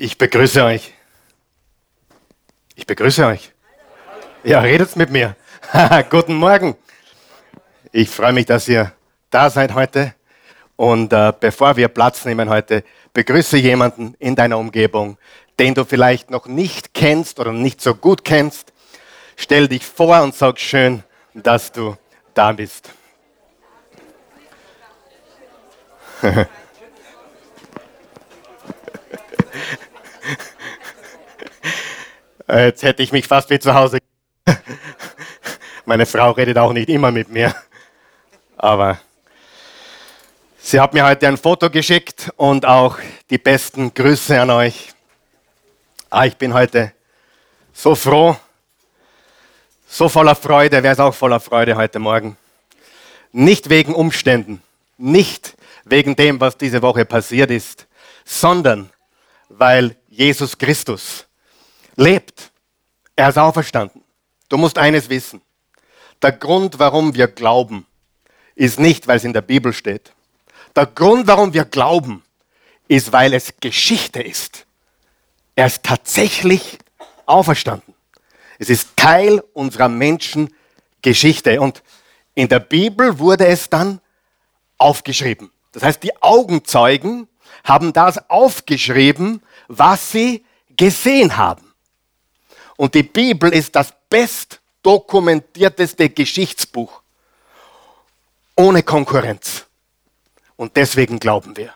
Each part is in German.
Ich begrüße euch. Ich begrüße euch. Ja, redet mit mir. Guten Morgen. Ich freue mich, dass ihr da seid heute. Und äh, bevor wir Platz nehmen heute, begrüße jemanden in deiner Umgebung, den du vielleicht noch nicht kennst oder nicht so gut kennst. Stell dich vor und sag schön, dass du da bist. Jetzt hätte ich mich fast wie zu Hause. Meine Frau redet auch nicht immer mit mir. Aber sie hat mir heute ein Foto geschickt und auch die besten Grüße an euch. Ah, ich bin heute so froh, so voller Freude. Wer ist auch voller Freude heute Morgen? Nicht wegen Umständen, nicht wegen dem, was diese Woche passiert ist, sondern weil Jesus Christus lebt. Er ist auferstanden. Du musst eines wissen. Der Grund, warum wir glauben, ist nicht, weil es in der Bibel steht. Der Grund, warum wir glauben, ist, weil es Geschichte ist. Er ist tatsächlich auferstanden. Es ist Teil unserer Menschengeschichte. Und in der Bibel wurde es dann aufgeschrieben. Das heißt, die Augenzeugen haben das aufgeschrieben, was sie gesehen haben. Und die Bibel ist das bestdokumentierteste Geschichtsbuch ohne Konkurrenz. Und deswegen glauben wir.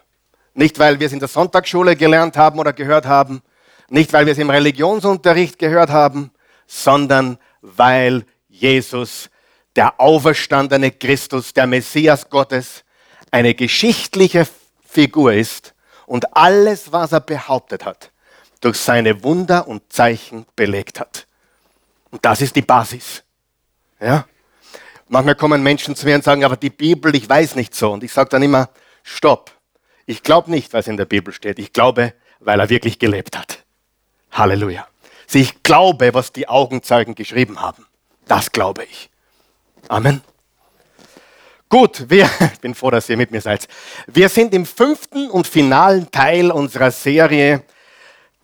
Nicht, weil wir es in der Sonntagsschule gelernt haben oder gehört haben, nicht, weil wir es im Religionsunterricht gehört haben, sondern weil Jesus, der auferstandene Christus, der Messias Gottes, eine geschichtliche Figur ist und alles, was er behauptet hat, durch seine Wunder und Zeichen belegt hat. Und das ist die Basis. Ja? Manchmal kommen Menschen zu mir und sagen, aber die Bibel, ich weiß nicht so. Und ich sage dann immer, stopp. Ich glaube nicht, was in der Bibel steht. Ich glaube, weil er wirklich gelebt hat. Halleluja. Ich glaube, was die Augenzeugen geschrieben haben. Das glaube ich. Amen. Gut, wir, ich bin froh, dass ihr mit mir seid. Wir sind im fünften und finalen Teil unserer Serie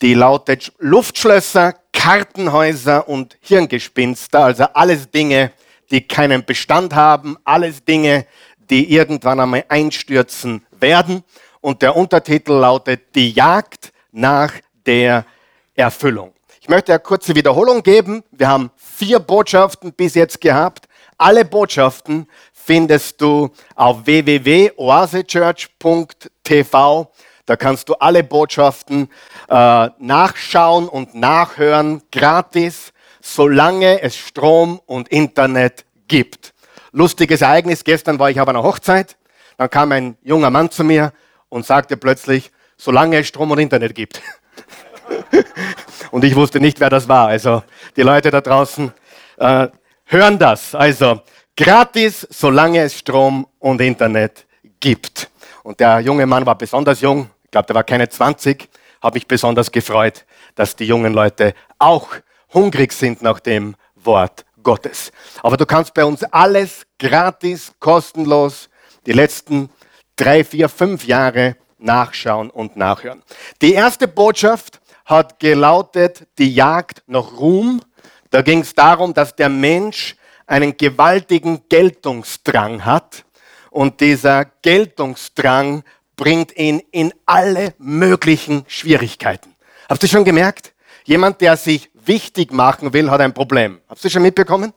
die lautet Luftschlösser, Kartenhäuser und Hirngespinster, also alles Dinge, die keinen Bestand haben, alles Dinge, die irgendwann einmal einstürzen werden. Und der Untertitel lautet Die Jagd nach der Erfüllung. Ich möchte eine kurze Wiederholung geben. Wir haben vier Botschaften bis jetzt gehabt. Alle Botschaften findest du auf www.oasechurch.tv da kannst du alle Botschaften äh, nachschauen und nachhören, gratis, solange es Strom und Internet gibt. Lustiges Ereignis, gestern war ich auf einer Hochzeit, dann kam ein junger Mann zu mir und sagte plötzlich, solange es Strom und Internet gibt. und ich wusste nicht, wer das war. Also die Leute da draußen äh, hören das. Also gratis, solange es Strom und Internet gibt. Und der junge Mann war besonders jung, ich glaube, der war keine 20, habe mich besonders gefreut, dass die jungen Leute auch hungrig sind nach dem Wort Gottes. Aber du kannst bei uns alles gratis, kostenlos, die letzten drei, vier, fünf Jahre nachschauen und nachhören. Die erste Botschaft hat gelautet, die Jagd nach Ruhm. Da ging es darum, dass der Mensch einen gewaltigen Geltungsdrang hat. Und dieser Geltungsdrang bringt ihn in alle möglichen Schwierigkeiten. Habt ihr schon gemerkt? Jemand, der sich wichtig machen will, hat ein Problem. Habt ihr schon mitbekommen?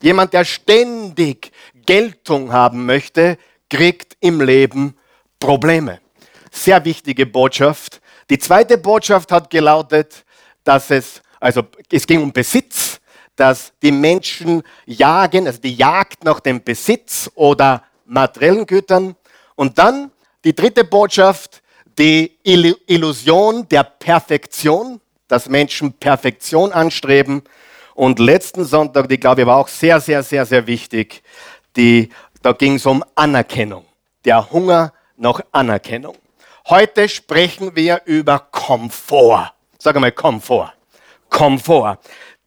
Jemand, der ständig Geltung haben möchte, kriegt im Leben Probleme. Sehr wichtige Botschaft. Die zweite Botschaft hat gelautet, dass es, also es ging um Besitz, dass die Menschen jagen, also die Jagd nach dem Besitz oder materiellen Gütern. Und dann die dritte Botschaft, die Illusion der Perfektion, dass Menschen Perfektion anstreben. Und letzten Sonntag, die glaube ich war auch sehr, sehr, sehr, sehr wichtig, die, da ging es um Anerkennung, der Hunger nach Anerkennung. Heute sprechen wir über Komfort. Sag mal Komfort. Komfort.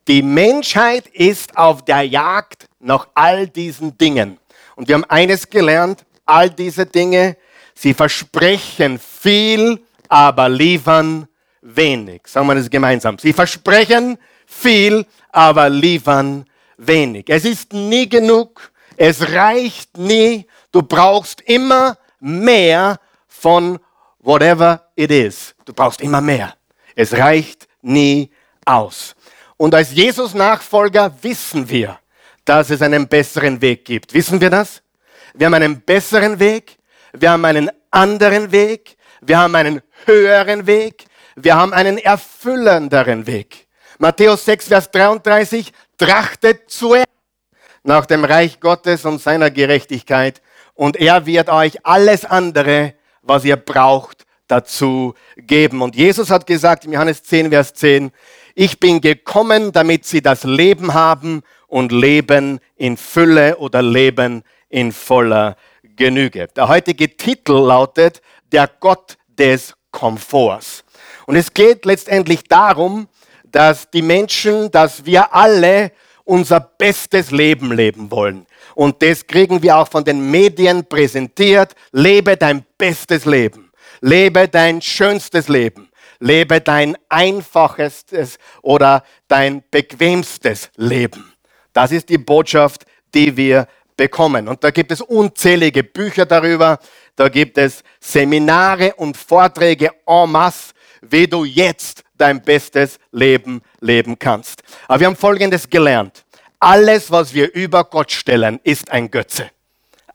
Die Menschheit ist auf der Jagd nach all diesen Dingen. Und wir haben eines gelernt, all diese Dinge Sie versprechen viel, aber liefern wenig. Sagen wir das gemeinsam. Sie versprechen viel, aber liefern wenig. Es ist nie genug. Es reicht nie. Du brauchst immer mehr von whatever it is. Du brauchst immer mehr. Es reicht nie aus. Und als Jesus-Nachfolger wissen wir, dass es einen besseren Weg gibt. Wissen wir das? Wir haben einen besseren Weg, wir haben einen anderen Weg, wir haben einen höheren Weg, wir haben einen erfüllenderen Weg. Matthäus 6, Vers 33, trachtet zuerst nach dem Reich Gottes und seiner Gerechtigkeit und er wird euch alles andere, was ihr braucht, dazu geben. Und Jesus hat gesagt im Johannes 10, Vers 10, ich bin gekommen, damit sie das Leben haben und Leben in Fülle oder Leben in voller Genüge. Der heutige Titel lautet Der Gott des Komforts. Und es geht letztendlich darum, dass die Menschen, dass wir alle unser bestes Leben leben wollen. Und das kriegen wir auch von den Medien präsentiert. Lebe dein bestes Leben. Lebe dein schönstes Leben. Lebe dein einfachstes oder dein bequemstes Leben. Das ist die Botschaft, die wir bekommen. Und da gibt es unzählige Bücher darüber. Da gibt es Seminare und Vorträge en masse, wie du jetzt dein bestes Leben leben kannst. Aber wir haben Folgendes gelernt. Alles, was wir über Gott stellen, ist ein Götze.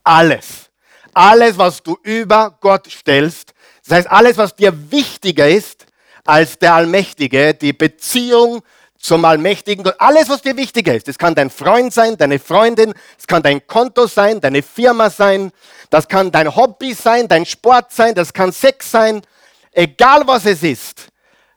Alles. Alles, was du über Gott stellst, das heißt, alles, was dir wichtiger ist als der Allmächtige, die Beziehung zum allmächtigen Gott. Alles, was dir wichtiger ist. Das kann dein Freund sein, deine Freundin, das kann dein Konto sein, deine Firma sein, das kann dein Hobby sein, dein Sport sein, das kann Sex sein. Egal was es ist,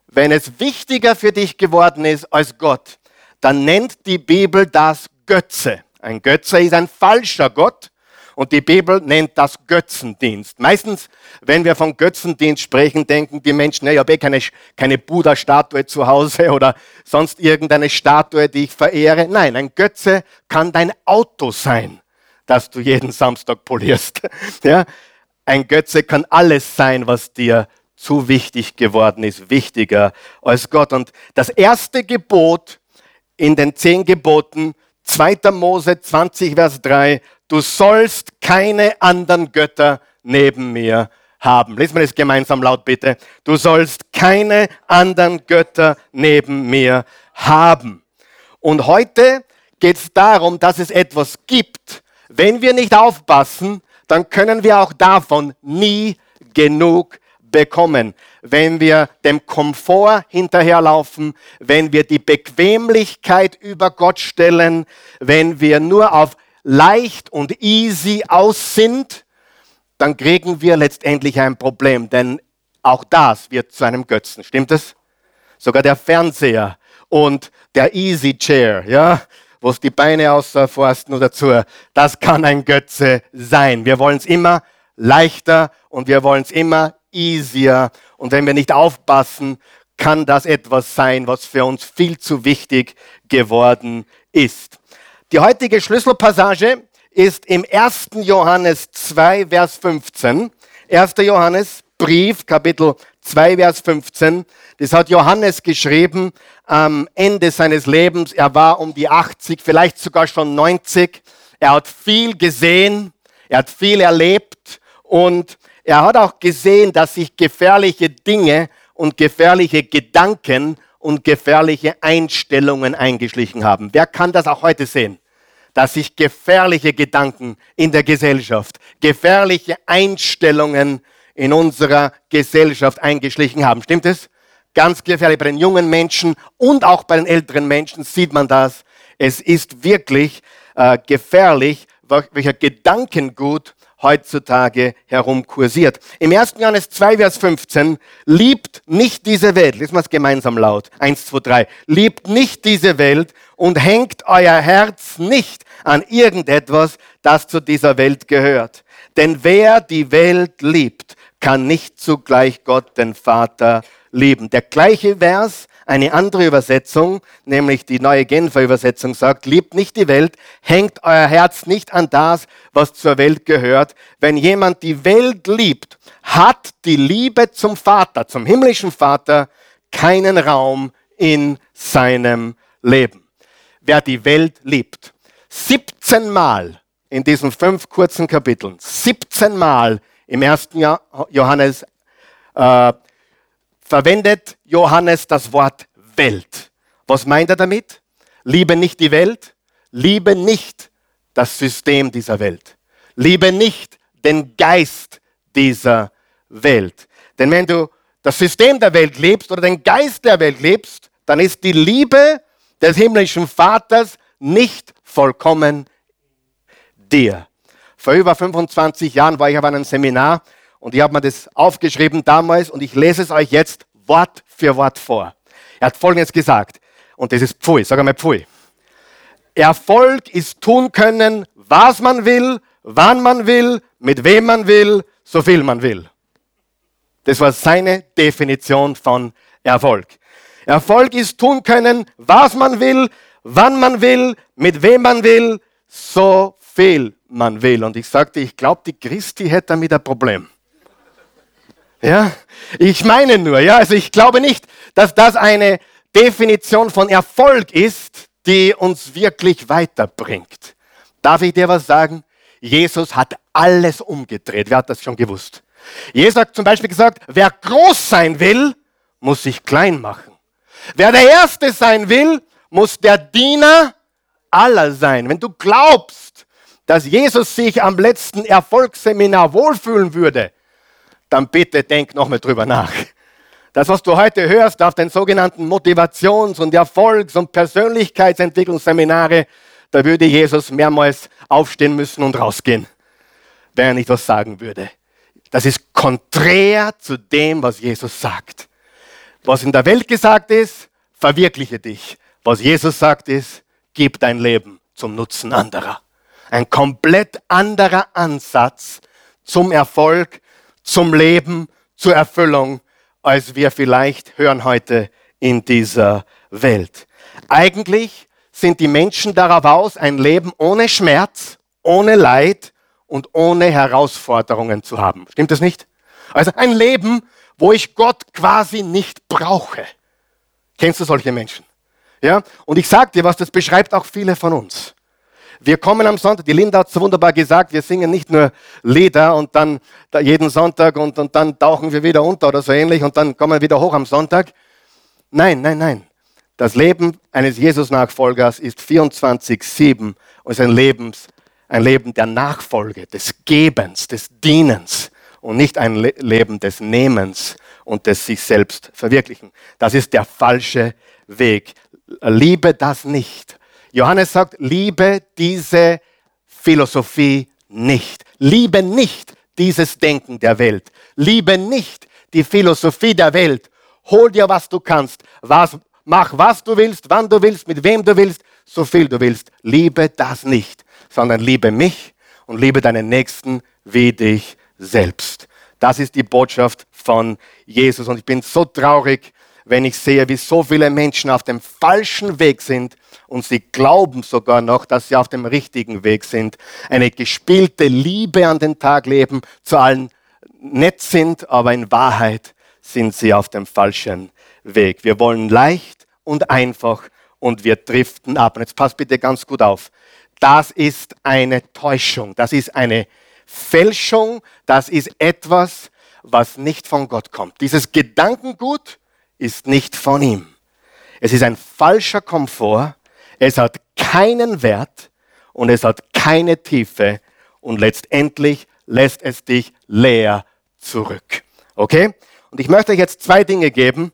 wenn es wichtiger für dich geworden ist als Gott, dann nennt die Bibel das Götze. Ein Götze ist ein falscher Gott. Und die Bibel nennt das Götzendienst. Meistens, wenn wir von Götzendienst sprechen, denken die Menschen, ich habe eh keine, keine Buddha-Statue zu Hause oder sonst irgendeine Statue, die ich verehre. Nein, ein Götze kann dein Auto sein, das du jeden Samstag polierst. Ja? Ein Götze kann alles sein, was dir zu wichtig geworden ist, wichtiger als Gott. Und das erste Gebot in den zehn Geboten, 2. Mose 20, Vers 3, du sollst keine anderen Götter neben mir haben. Lesen wir das gemeinsam laut bitte. Du sollst keine anderen Götter neben mir haben. Und heute geht es darum, dass es etwas gibt. Wenn wir nicht aufpassen, dann können wir auch davon nie genug bekommen. Wenn wir dem Komfort hinterherlaufen, wenn wir die Bequemlichkeit über Gott stellen, wenn wir nur auf leicht und easy aus sind, dann kriegen wir letztendlich ein Problem, denn auch das wird zu einem Götzen. Stimmt es? Sogar der Fernseher und der Easy Chair, ja, wo es die Beine ausforsten oder zu, das kann ein Götze sein. Wir wollen es immer leichter und wir wollen es immer easier. Und wenn wir nicht aufpassen, kann das etwas sein, was für uns viel zu wichtig geworden ist. Die heutige Schlüsselpassage ist im 1. Johannes 2, Vers 15. 1. Johannes Brief, Kapitel 2, Vers 15. Das hat Johannes geschrieben am Ende seines Lebens. Er war um die 80, vielleicht sogar schon 90. Er hat viel gesehen, er hat viel erlebt und er hat auch gesehen, dass sich gefährliche Dinge und gefährliche Gedanken und gefährliche Einstellungen eingeschlichen haben. Wer kann das auch heute sehen? Dass sich gefährliche Gedanken in der Gesellschaft, gefährliche Einstellungen in unserer Gesellschaft eingeschlichen haben. Stimmt es? Ganz gefährlich. Bei den jungen Menschen und auch bei den älteren Menschen sieht man das. Es ist wirklich äh, gefährlich, welcher Gedankengut heutzutage herumkursiert. Im 1. Johannes 2, Vers 15, liebt nicht diese Welt. Lesen wir es gemeinsam laut. 1, 2, 3. Liebt nicht diese Welt und hängt euer Herz nicht an irgendetwas, das zu dieser Welt gehört. Denn wer die Welt liebt, kann nicht zugleich Gott, den Vater, lieben. Der gleiche Vers eine andere Übersetzung, nämlich die neue Genfer Übersetzung sagt, liebt nicht die Welt, hängt euer Herz nicht an das, was zur Welt gehört. Wenn jemand die Welt liebt, hat die Liebe zum Vater, zum himmlischen Vater, keinen Raum in seinem Leben. Wer die Welt liebt. 17 Mal in diesen fünf kurzen Kapiteln, 17 Mal im ersten Johannes äh, verwendet Johannes das Wort Welt. Was meint er damit? Liebe nicht die Welt, liebe nicht das System dieser Welt, liebe nicht den Geist dieser Welt. Denn wenn du das System der Welt lebst oder den Geist der Welt lebst, dann ist die Liebe des himmlischen Vaters nicht vollkommen dir. Vor über 25 Jahren war ich auf einem Seminar und ich habe mir das aufgeschrieben damals und ich lese es euch jetzt Wort für Wort vor. Er hat Folgendes gesagt und das ist Pfui, sag einmal Pfui. Erfolg ist tun können, was man will, wann man will, mit wem man will, so viel man will. Das war seine Definition von Erfolg. Erfolg ist tun können, was man will, wann man will, mit wem man will, so viel man will. Und ich sagte, ich glaube, die Christi hätte damit ein Problem. Ja, ich meine nur, ja, also ich glaube nicht, dass das eine Definition von Erfolg ist, die uns wirklich weiterbringt. Darf ich dir was sagen? Jesus hat alles umgedreht. Wer hat das schon gewusst? Jesus hat zum Beispiel gesagt, wer groß sein will, muss sich klein machen. Wer der Erste sein will, muss der Diener aller sein. Wenn du glaubst, dass Jesus sich am letzten Erfolgsseminar wohlfühlen würde, dann bitte denk nochmal drüber nach. Das, was du heute hörst auf den sogenannten Motivations- und Erfolgs- und Persönlichkeitsentwicklungsseminare, da würde Jesus mehrmals aufstehen müssen und rausgehen, wenn er nicht was sagen würde. Das ist konträr zu dem, was Jesus sagt. Was in der Welt gesagt ist, verwirkliche dich. Was Jesus sagt ist, gib dein Leben zum Nutzen anderer. Ein komplett anderer Ansatz zum Erfolg, zum Leben, zur Erfüllung, als wir vielleicht hören heute in dieser Welt. Eigentlich sind die Menschen darauf aus, ein Leben ohne Schmerz, ohne Leid und ohne Herausforderungen zu haben. Stimmt das nicht? Also ein Leben, wo ich Gott quasi nicht brauche. Kennst du solche Menschen? Ja? Und ich sage dir was, das beschreibt auch viele von uns. Wir kommen am Sonntag, die Linda hat so wunderbar gesagt, wir singen nicht nur Lieder und dann jeden Sonntag und, und dann tauchen wir wieder unter oder so ähnlich und dann kommen wir wieder hoch am Sonntag. Nein, nein, nein. Das Leben eines Jesus-Nachfolgers ist 24-7 und ist ein, Lebens, ein Leben der Nachfolge, des Gebens, des Dienens und nicht ein Le Leben des Nehmens und des sich selbst verwirklichen. Das ist der falsche Weg. Liebe das nicht. Johannes sagt, liebe diese Philosophie nicht. Liebe nicht dieses Denken der Welt. Liebe nicht die Philosophie der Welt. Hol dir, was du kannst. Was, mach, was du willst, wann du willst, mit wem du willst, so viel du willst. Liebe das nicht, sondern liebe mich und liebe deinen Nächsten wie dich selbst. Das ist die Botschaft von Jesus. Und ich bin so traurig, wenn ich sehe, wie so viele Menschen auf dem falschen Weg sind und sie glauben sogar noch, dass sie auf dem richtigen Weg sind, eine gespielte Liebe an den Tag leben, zu allen nett sind, aber in Wahrheit sind sie auf dem falschen Weg. Wir wollen leicht und einfach und wir driften ab. Und jetzt passt bitte ganz gut auf. Das ist eine Täuschung, das ist eine Fälschung, das ist etwas, was nicht von Gott kommt. Dieses Gedankengut, ist nicht von ihm. Es ist ein falscher Komfort, es hat keinen Wert und es hat keine Tiefe und letztendlich lässt es dich leer zurück. Okay? Und ich möchte euch jetzt zwei Dinge geben.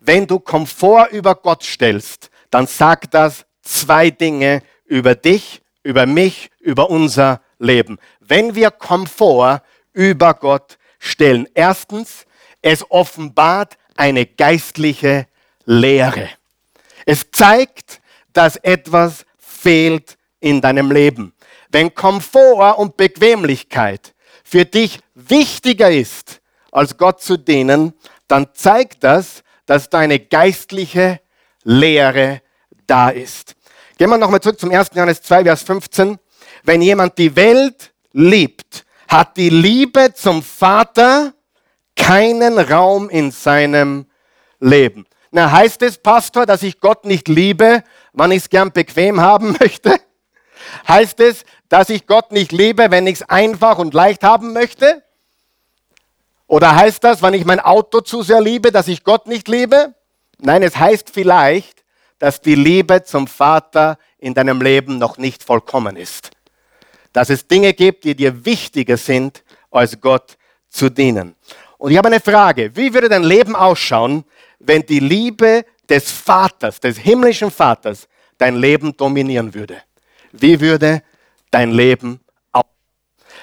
Wenn du Komfort über Gott stellst, dann sagt das zwei Dinge über dich, über mich, über unser Leben. Wenn wir Komfort über Gott stellen, erstens, es offenbart eine geistliche Lehre. Es zeigt, dass etwas fehlt in deinem Leben. Wenn Komfort und Bequemlichkeit für dich wichtiger ist, als Gott zu dienen, dann zeigt das, dass deine geistliche Lehre da ist. Gehen wir nochmal zurück zum 1. Johannes 2, Vers 15. Wenn jemand die Welt liebt, hat die Liebe zum Vater keinen Raum in seinem Leben. Na, heißt es, Pastor, dass ich Gott nicht liebe, wann ich es gern bequem haben möchte? Heißt es, dass ich Gott nicht liebe, wenn ich es einfach und leicht haben möchte? Oder heißt das, wenn ich mein Auto zu sehr liebe, dass ich Gott nicht liebe? Nein, es heißt vielleicht, dass die Liebe zum Vater in deinem Leben noch nicht vollkommen ist. Dass es Dinge gibt, die dir wichtiger sind, als Gott zu dienen. Und ich habe eine Frage. Wie würde dein Leben ausschauen, wenn die Liebe des Vaters, des himmlischen Vaters, dein Leben dominieren würde? Wie würde dein Leben ausschauen?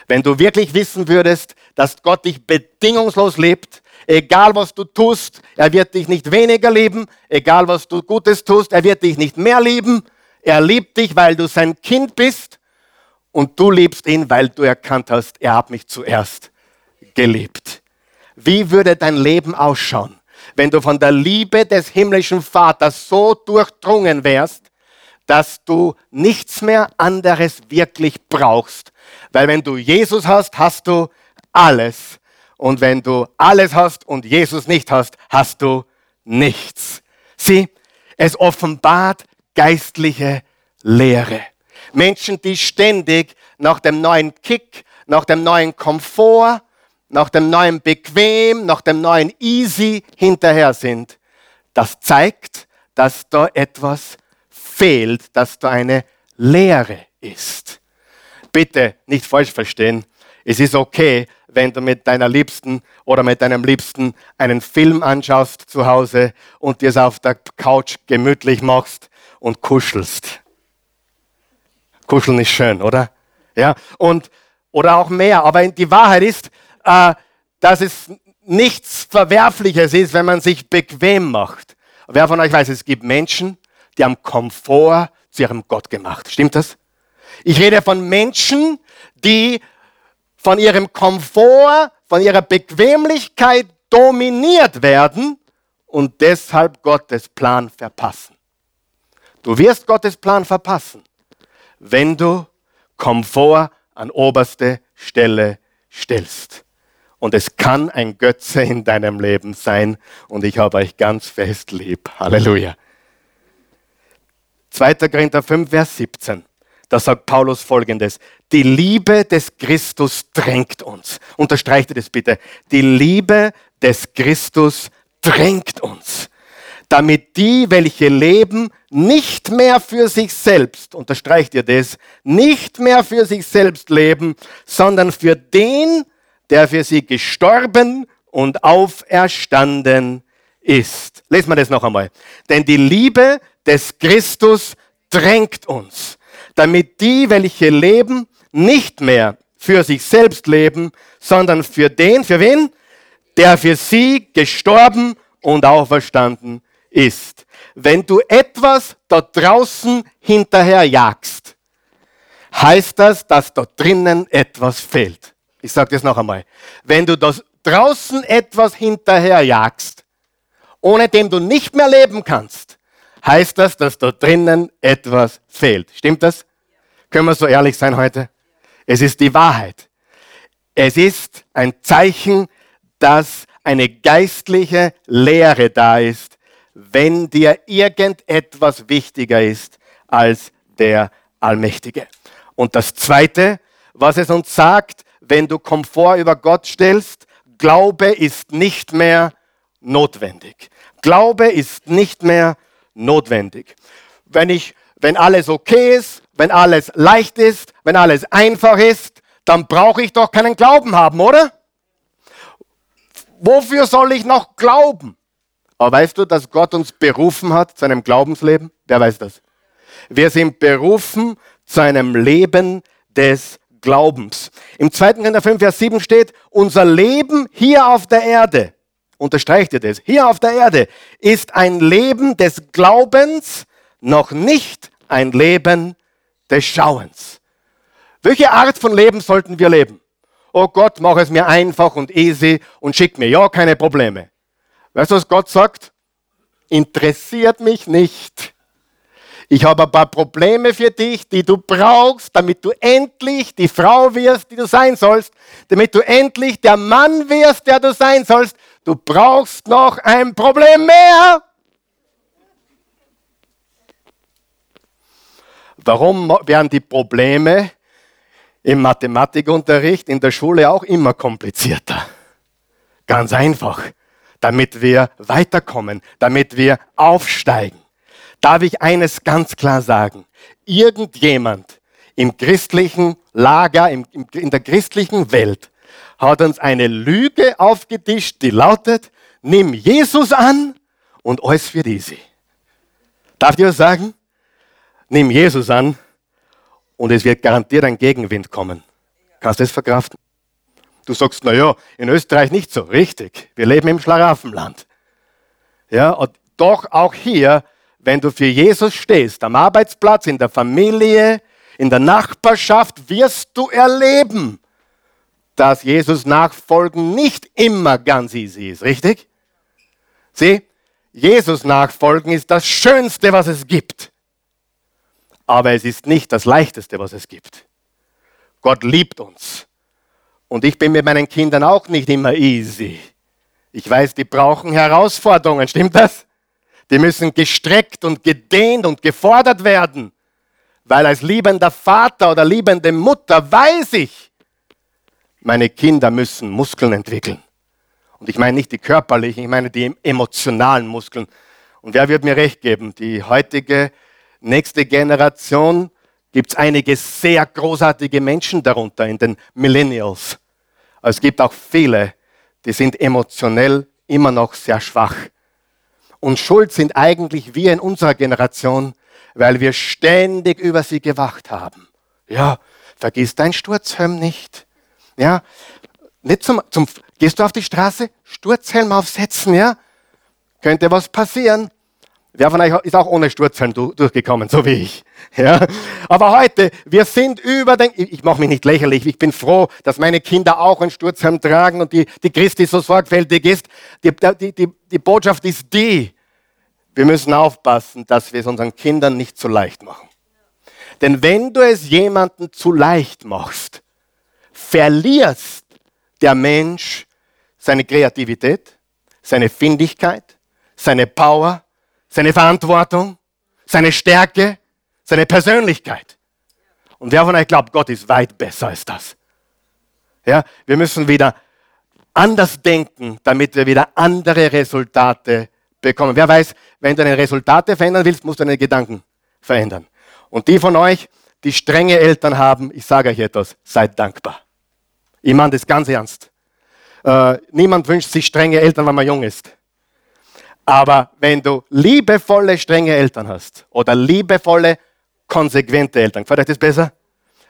Wenn du wirklich wissen würdest, dass Gott dich bedingungslos liebt, egal was du tust, er wird dich nicht weniger lieben, egal was du Gutes tust, er wird dich nicht mehr lieben, er liebt dich, weil du sein Kind bist und du liebst ihn, weil du erkannt hast, er hat mich zuerst geliebt. Wie würde dein Leben ausschauen, wenn du von der Liebe des himmlischen Vaters so durchdrungen wärst, dass du nichts mehr anderes wirklich brauchst? Weil wenn du Jesus hast, hast du alles. Und wenn du alles hast und Jesus nicht hast, hast du nichts. Sieh, es offenbart geistliche Lehre. Menschen, die ständig nach dem neuen Kick, nach dem neuen Komfort, nach dem neuen Bequem, nach dem neuen Easy hinterher sind. Das zeigt, dass da etwas fehlt, dass da eine Leere ist. Bitte nicht falsch verstehen. Es ist okay, wenn du mit deiner Liebsten oder mit deinem Liebsten einen Film anschaust zu Hause und dir es auf der Couch gemütlich machst und kuschelst. Kuscheln ist schön, oder? Ja, und, oder auch mehr. Aber die Wahrheit ist, äh, dass es nichts Verwerfliches ist, wenn man sich bequem macht. Wer von euch weiß, es gibt Menschen, die haben Komfort zu ihrem Gott gemacht. Stimmt das? Ich rede von Menschen, die von ihrem Komfort, von ihrer Bequemlichkeit dominiert werden und deshalb Gottes Plan verpassen. Du wirst Gottes Plan verpassen, wenn du Komfort an oberste Stelle stellst. Und es kann ein Götze in deinem Leben sein. Und ich habe euch ganz fest lieb. Halleluja. 2. Korinther 5, Vers 17. Da sagt Paulus folgendes. Die Liebe des Christus drängt uns. Unterstreicht das bitte. Die Liebe des Christus drängt uns. Damit die, welche leben, nicht mehr für sich selbst, unterstreicht ihr das, nicht mehr für sich selbst leben, sondern für den, der für sie gestorben und auferstanden ist. Lesen wir das noch einmal. Denn die Liebe des Christus drängt uns, damit die, welche leben, nicht mehr für sich selbst leben, sondern für den, für wen? Der für sie gestorben und auferstanden ist. Wenn du etwas da draußen hinterherjagst, heißt das, dass da drinnen etwas fehlt. Ich sage das noch einmal. Wenn du das draußen etwas hinterherjagst, ohne dem du nicht mehr leben kannst, heißt das, dass da drinnen etwas fehlt. Stimmt das? Können wir so ehrlich sein heute? Es ist die Wahrheit. Es ist ein Zeichen, dass eine geistliche Lehre da ist, wenn dir irgendetwas wichtiger ist als der Allmächtige. Und das Zweite, was es uns sagt, wenn du Komfort über Gott stellst, Glaube ist nicht mehr notwendig. Glaube ist nicht mehr notwendig. Wenn ich, wenn alles okay ist, wenn alles leicht ist, wenn alles einfach ist, dann brauche ich doch keinen Glauben haben, oder? Wofür soll ich noch glauben? Aber weißt du, dass Gott uns berufen hat zu einem Glaubensleben? Wer weiß das? Wir sind berufen zu einem Leben des Glaubens. Im 2. Korinther 5, Vers 7 steht, unser Leben hier auf der Erde, unterstreicht ihr das, hier auf der Erde ist ein Leben des Glaubens, noch nicht ein Leben des Schauens. Welche Art von Leben sollten wir leben? Oh Gott, mach es mir einfach und easy und schick mir ja keine Probleme. Weißt du, was Gott sagt? Interessiert mich nicht ich habe ein paar Probleme für dich, die du brauchst, damit du endlich die Frau wirst, die du sein sollst, damit du endlich der Mann wirst, der du sein sollst. Du brauchst noch ein Problem mehr. Warum werden die Probleme im Mathematikunterricht in der Schule auch immer komplizierter? Ganz einfach, damit wir weiterkommen, damit wir aufsteigen. Darf ich eines ganz klar sagen? Irgendjemand im christlichen Lager, in der christlichen Welt hat uns eine Lüge aufgetischt, die lautet, nimm Jesus an und alles wird easy. Darf ich was sagen? Nimm Jesus an und es wird garantiert ein Gegenwind kommen. Kannst du das verkraften? Du sagst, na ja, in Österreich nicht so. Richtig. Wir leben im Schlaraffenland. Ja, und doch auch hier, wenn du für Jesus stehst, am Arbeitsplatz, in der Familie, in der Nachbarschaft, wirst du erleben, dass Jesus nachfolgen nicht immer ganz easy ist. Richtig? Sieh, Jesus nachfolgen ist das Schönste, was es gibt. Aber es ist nicht das Leichteste, was es gibt. Gott liebt uns. Und ich bin mit meinen Kindern auch nicht immer easy. Ich weiß, die brauchen Herausforderungen, stimmt das? Die müssen gestreckt und gedehnt und gefordert werden. Weil als liebender Vater oder liebende Mutter weiß ich, meine Kinder müssen Muskeln entwickeln. Und ich meine nicht die körperlichen, ich meine die emotionalen Muskeln. Und wer wird mir recht geben? Die heutige nächste Generation gibt es einige sehr großartige Menschen darunter in den Millennials. es gibt auch viele, die sind emotionell immer noch sehr schwach. Und schuld sind eigentlich wir in unserer Generation, weil wir ständig über sie gewacht haben. Ja, vergiss dein Sturzhelm nicht. Ja, nicht zum, zum, gehst du auf die Straße, Sturzhelm aufsetzen, ja? Könnte was passieren. Wer von euch ist auch ohne Sturzhelm durchgekommen, so wie ich. Ja? Aber heute, wir sind über den, ich mache mich nicht lächerlich, ich bin froh, dass meine Kinder auch einen Sturzhelm tragen und die, die Christi so sorgfältig ist. Die, die, die, die Botschaft ist die, wir müssen aufpassen, dass wir es unseren Kindern nicht zu leicht machen. Denn wenn du es jemandem zu leicht machst, verlierst der Mensch seine Kreativität, seine Findigkeit, seine Power, seine Verantwortung, seine Stärke, seine Persönlichkeit. Und wer von euch glaubt, Gott ist weit besser als das? Ja, wir müssen wieder anders denken, damit wir wieder andere Resultate bekommen. Wer weiß, wenn du deine Resultate verändern willst, musst du deine Gedanken verändern. Und die von euch, die strenge Eltern haben, ich sage euch etwas, seid dankbar. Ich meine das ganz ernst. Äh, niemand wünscht sich strenge Eltern, wenn man jung ist. Aber wenn du liebevolle, strenge Eltern hast oder liebevolle, konsequente Eltern, gefällt euch das besser?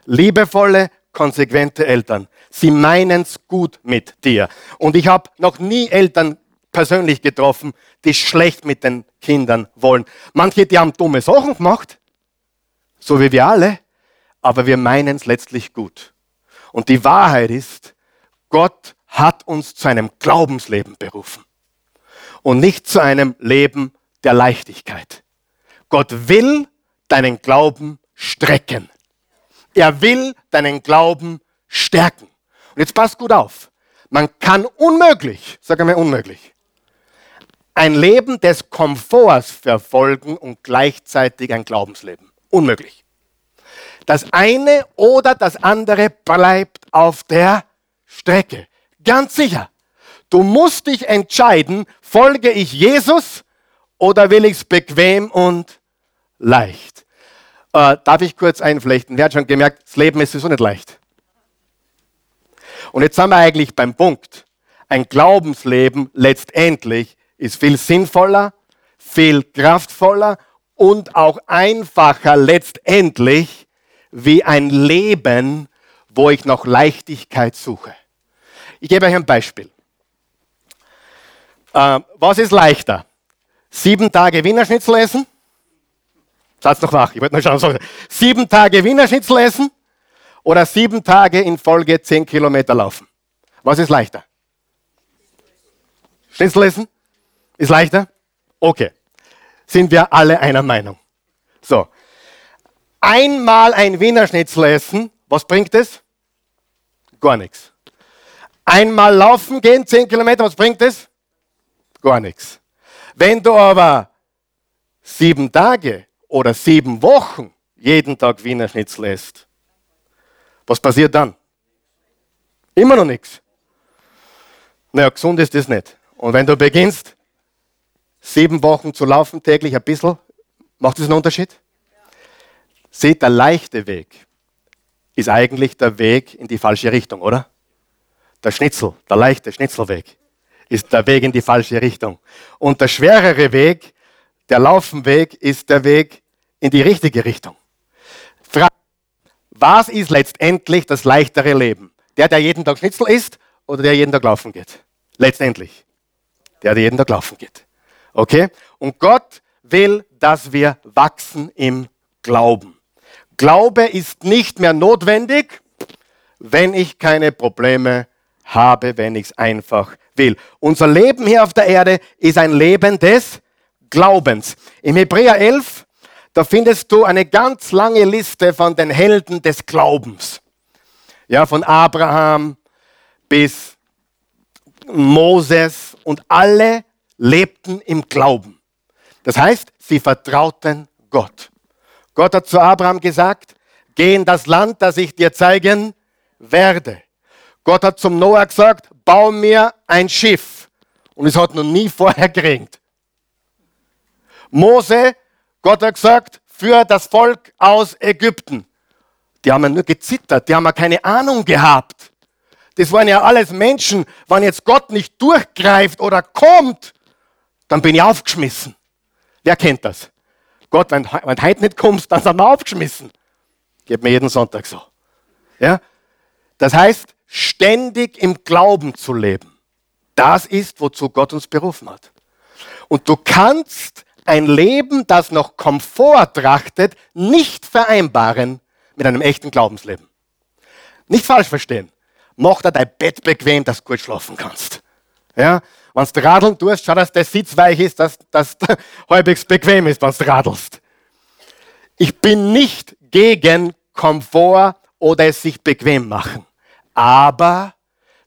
Liebevolle, konsequente Eltern. Sie meinen es gut mit dir. Und ich habe noch nie Eltern persönlich getroffen, die schlecht mit den Kindern wollen. Manche, die haben dumme Sachen gemacht, so wie wir alle, aber wir meinen es letztlich gut. Und die Wahrheit ist, Gott hat uns zu einem Glaubensleben berufen und nicht zu einem Leben der Leichtigkeit. Gott will deinen Glauben strecken. Er will deinen Glauben stärken. Und jetzt passt gut auf. Man kann unmöglich, sage mal unmöglich, ein Leben des Komforts verfolgen und gleichzeitig ein Glaubensleben. Unmöglich. Das eine oder das andere bleibt auf der Strecke. Ganz sicher. Du musst dich entscheiden, folge ich Jesus oder will ich es bequem und leicht? Äh, darf ich kurz einflechten? Wer hat schon gemerkt, das Leben ist so nicht leicht. Und jetzt sind wir eigentlich beim Punkt. Ein Glaubensleben letztendlich ist viel sinnvoller, viel kraftvoller und auch einfacher letztendlich wie ein Leben, wo ich nach Leichtigkeit suche. Ich gebe euch ein Beispiel. Äh, was ist leichter? Sieben Tage Wiener Schnitzel essen? Seid noch wach, ich wollte noch schauen. Sorry. Sieben Tage Wiener Schnitzel essen oder sieben Tage in Folge zehn Kilometer laufen? Was ist leichter? Schnitzel essen? Ist leichter? Okay. Sind wir alle einer Meinung? So. Einmal ein Wiener Schnitzel essen, was bringt es? Gar nichts. Einmal laufen gehen, zehn Kilometer, was bringt es? Gar nichts. Wenn du aber sieben Tage oder sieben Wochen jeden Tag Wiener Schnitzel isst, was passiert dann? Immer noch nichts. Naja, gesund ist das nicht. Und wenn du beginnst, sieben Wochen zu laufen täglich ein bisschen, macht das einen Unterschied? Seht, der leichte Weg ist eigentlich der Weg in die falsche Richtung, oder? Der Schnitzel, der leichte Schnitzelweg ist der Weg in die falsche Richtung. Und der schwerere Weg, der Laufenweg, ist der Weg in die richtige Richtung. Frage, was ist letztendlich das leichtere Leben? Der, der jeden Tag Schnitzel isst oder der jeden Tag laufen geht? Letztendlich. Der, der jeden Tag laufen geht. Okay? Und Gott will, dass wir wachsen im Glauben. Glaube ist nicht mehr notwendig, wenn ich keine Probleme habe, wenn ich es einfach will. Unser Leben hier auf der Erde ist ein Leben des Glaubens. Im Hebräer 11, da findest du eine ganz lange Liste von den Helden des Glaubens. Ja, von Abraham bis Moses und alle lebten im Glauben. Das heißt, sie vertrauten Gott. Gott hat zu Abraham gesagt, geh in das Land, das ich dir zeigen werde. Gott hat zum Noah gesagt, bau mir ein Schiff. Und es hat noch nie vorher geregnet. Mose, Gott hat gesagt, für das Volk aus Ägypten. Die haben ja nur gezittert, die haben ja keine Ahnung gehabt. Das waren ja alles Menschen, wenn jetzt Gott nicht durchgreift oder kommt, dann bin ich aufgeschmissen. Wer kennt das? Gott, wenn, wenn heute nicht kommst, dann sind wir aufgeschmissen. Geht mir jeden Sonntag so. Ja? Das heißt, ständig im Glauben zu leben. Das ist, wozu Gott uns berufen hat. Und du kannst ein Leben, das noch Komfort trachtet, nicht vereinbaren mit einem echten Glaubensleben. Nicht falsch verstehen. Mach dir dein Bett bequem, dass du gut schlafen kannst. Ja? Wenn du radeln tust, schau, dass der Sitz weich ist, dass das halbwegs bequem ist, wenn du radelst. Ich bin nicht gegen Komfort oder es sich bequem machen. Aber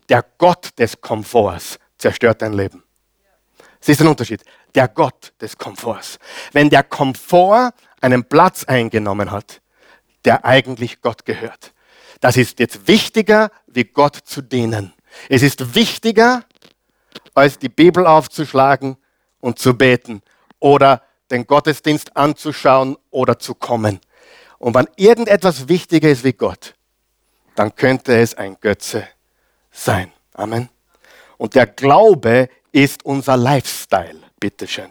der Gott des Komforts zerstört dein Leben. Siehst du den Unterschied? Der Gott des Komforts. Wenn der Komfort einen Platz eingenommen hat, der eigentlich Gott gehört. Das ist jetzt wichtiger, wie Gott zu dienen. Es ist wichtiger, als die Bibel aufzuschlagen und zu beten oder den Gottesdienst anzuschauen oder zu kommen. Und wenn irgendetwas wichtiger ist wie Gott, dann könnte es ein Götze sein. Amen. Und der Glaube ist unser Lifestyle. Bitteschön.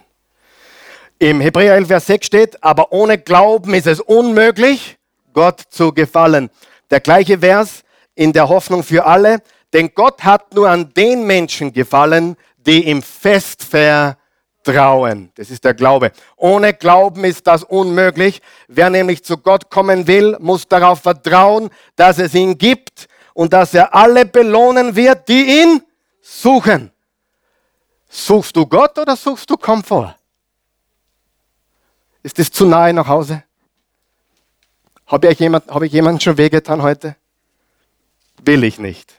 Im Hebräer 11, Vers 6 steht, aber ohne Glauben ist es unmöglich, Gott zu gefallen. Der gleiche Vers in der Hoffnung für alle, denn Gott hat nur an den Menschen gefallen, die ihm fest vertrauen. Das ist der Glaube. Ohne Glauben ist das unmöglich. Wer nämlich zu Gott kommen will, muss darauf vertrauen, dass es ihn gibt und dass er alle belohnen wird, die ihn suchen. Suchst du Gott oder suchst du Komfort? Ist es zu nahe nach Hause? Habe ich, jemand, habe ich jemanden schon wehgetan heute? Will ich nicht.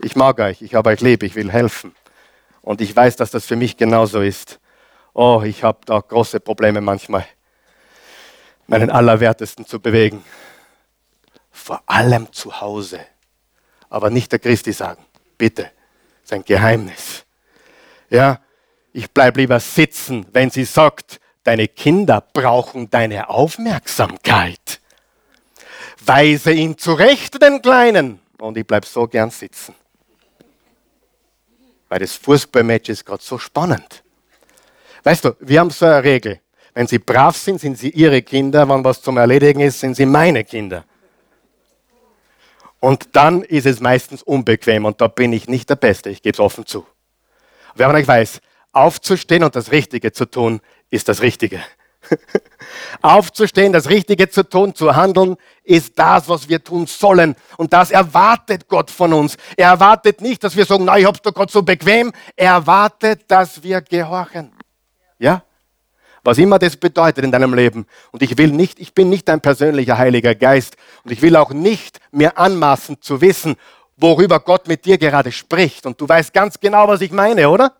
Ich mag euch, ich habe euch lieb, ich will helfen. Und ich weiß, dass das für mich genauso ist. Oh, ich habe da große Probleme manchmal, meinen Allerwertesten zu bewegen. Vor allem zu Hause. Aber nicht der Christi sagen. Bitte. Das ist ein Geheimnis. Ja, ich bleibe lieber sitzen, wenn sie sagt, deine Kinder brauchen deine Aufmerksamkeit. Weise ihn zurecht, den Kleinen. Und ich bleibe so gern sitzen weil das Fußballmatch ist gerade so spannend. Weißt du, wir haben so eine Regel. Wenn sie brav sind, sind sie ihre Kinder. Wenn was zum Erledigen ist, sind sie meine Kinder. Und dann ist es meistens unbequem und da bin ich nicht der Beste, ich gebe es offen zu. Wer von euch weiß, aufzustehen und das Richtige zu tun, ist das Richtige. Aufzustehen, das Richtige zu tun, zu handeln, ist das, was wir tun sollen. Und das erwartet Gott von uns. Er erwartet nicht, dass wir sagen, na, ich hab's doch Gott so bequem. Er erwartet, dass wir gehorchen. Ja? Was immer das bedeutet in deinem Leben. Und ich will nicht, ich bin nicht ein persönlicher Heiliger Geist. Und ich will auch nicht mir anmaßen zu wissen, worüber Gott mit dir gerade spricht. Und du weißt ganz genau, was ich meine, oder?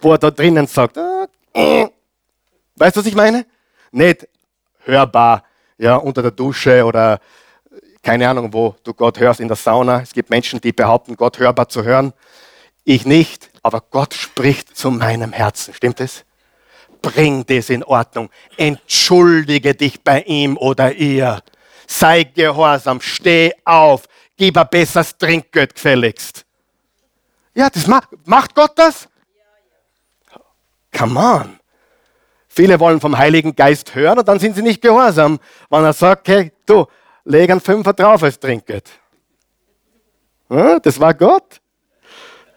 Wo er da drinnen sagt, äh, Weißt du, was ich meine? Nicht, hörbar, ja, unter der Dusche oder keine Ahnung, wo du Gott hörst, in der Sauna. Es gibt Menschen, die behaupten, Gott hörbar zu hören. Ich nicht, aber Gott spricht zu meinem Herzen. Stimmt es? Bring das in Ordnung. Entschuldige dich bei ihm oder ihr. Sei gehorsam. Steh auf. Gib ein besseres Trinkgeld gefälligst. Ja, das macht, macht Gott das? Come on. Viele wollen vom Heiligen Geist hören und dann sind sie nicht gehorsam. Wenn er sagt, hey, du, leg einen Fünfer drauf als Trinkgeld. Ja, das war Gott.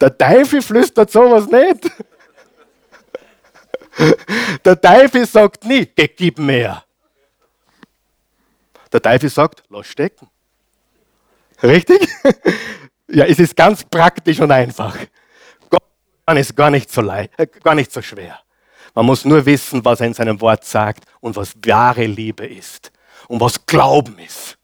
Der Teufel flüstert sowas nicht. Der Teufel sagt nie, gib mehr. Der Teufel sagt, lass stecken. Richtig? Ja, es ist ganz praktisch und einfach. Gott ist gar nicht so, leicht, äh, gar nicht so schwer. Man muss nur wissen, was er in seinem Wort sagt und was wahre Liebe ist und was Glauben ist.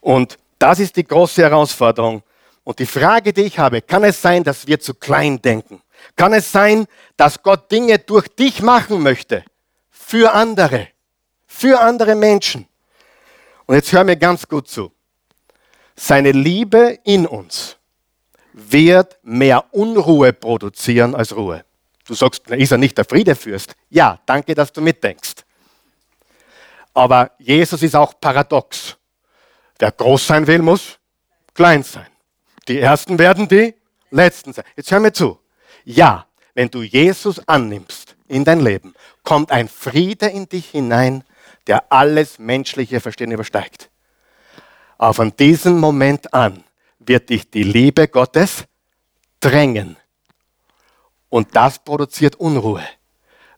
Und das ist die große Herausforderung. Und die Frage, die ich habe, kann es sein, dass wir zu klein denken? Kann es sein, dass Gott Dinge durch dich machen möchte? Für andere. Für andere Menschen. Und jetzt hör mir ganz gut zu. Seine Liebe in uns wird mehr Unruhe produzieren als Ruhe. Du sagst, ist er nicht der Friedefürst? Ja, danke, dass du mitdenkst. Aber Jesus ist auch paradox. Wer groß sein will, muss klein sein. Die Ersten werden die Letzten sein. Jetzt hör mir zu. Ja, wenn du Jesus annimmst in dein Leben, kommt ein Friede in dich hinein, der alles menschliche Verstehen übersteigt. Aber von diesem Moment an wird dich die Liebe Gottes drängen. Und das produziert Unruhe,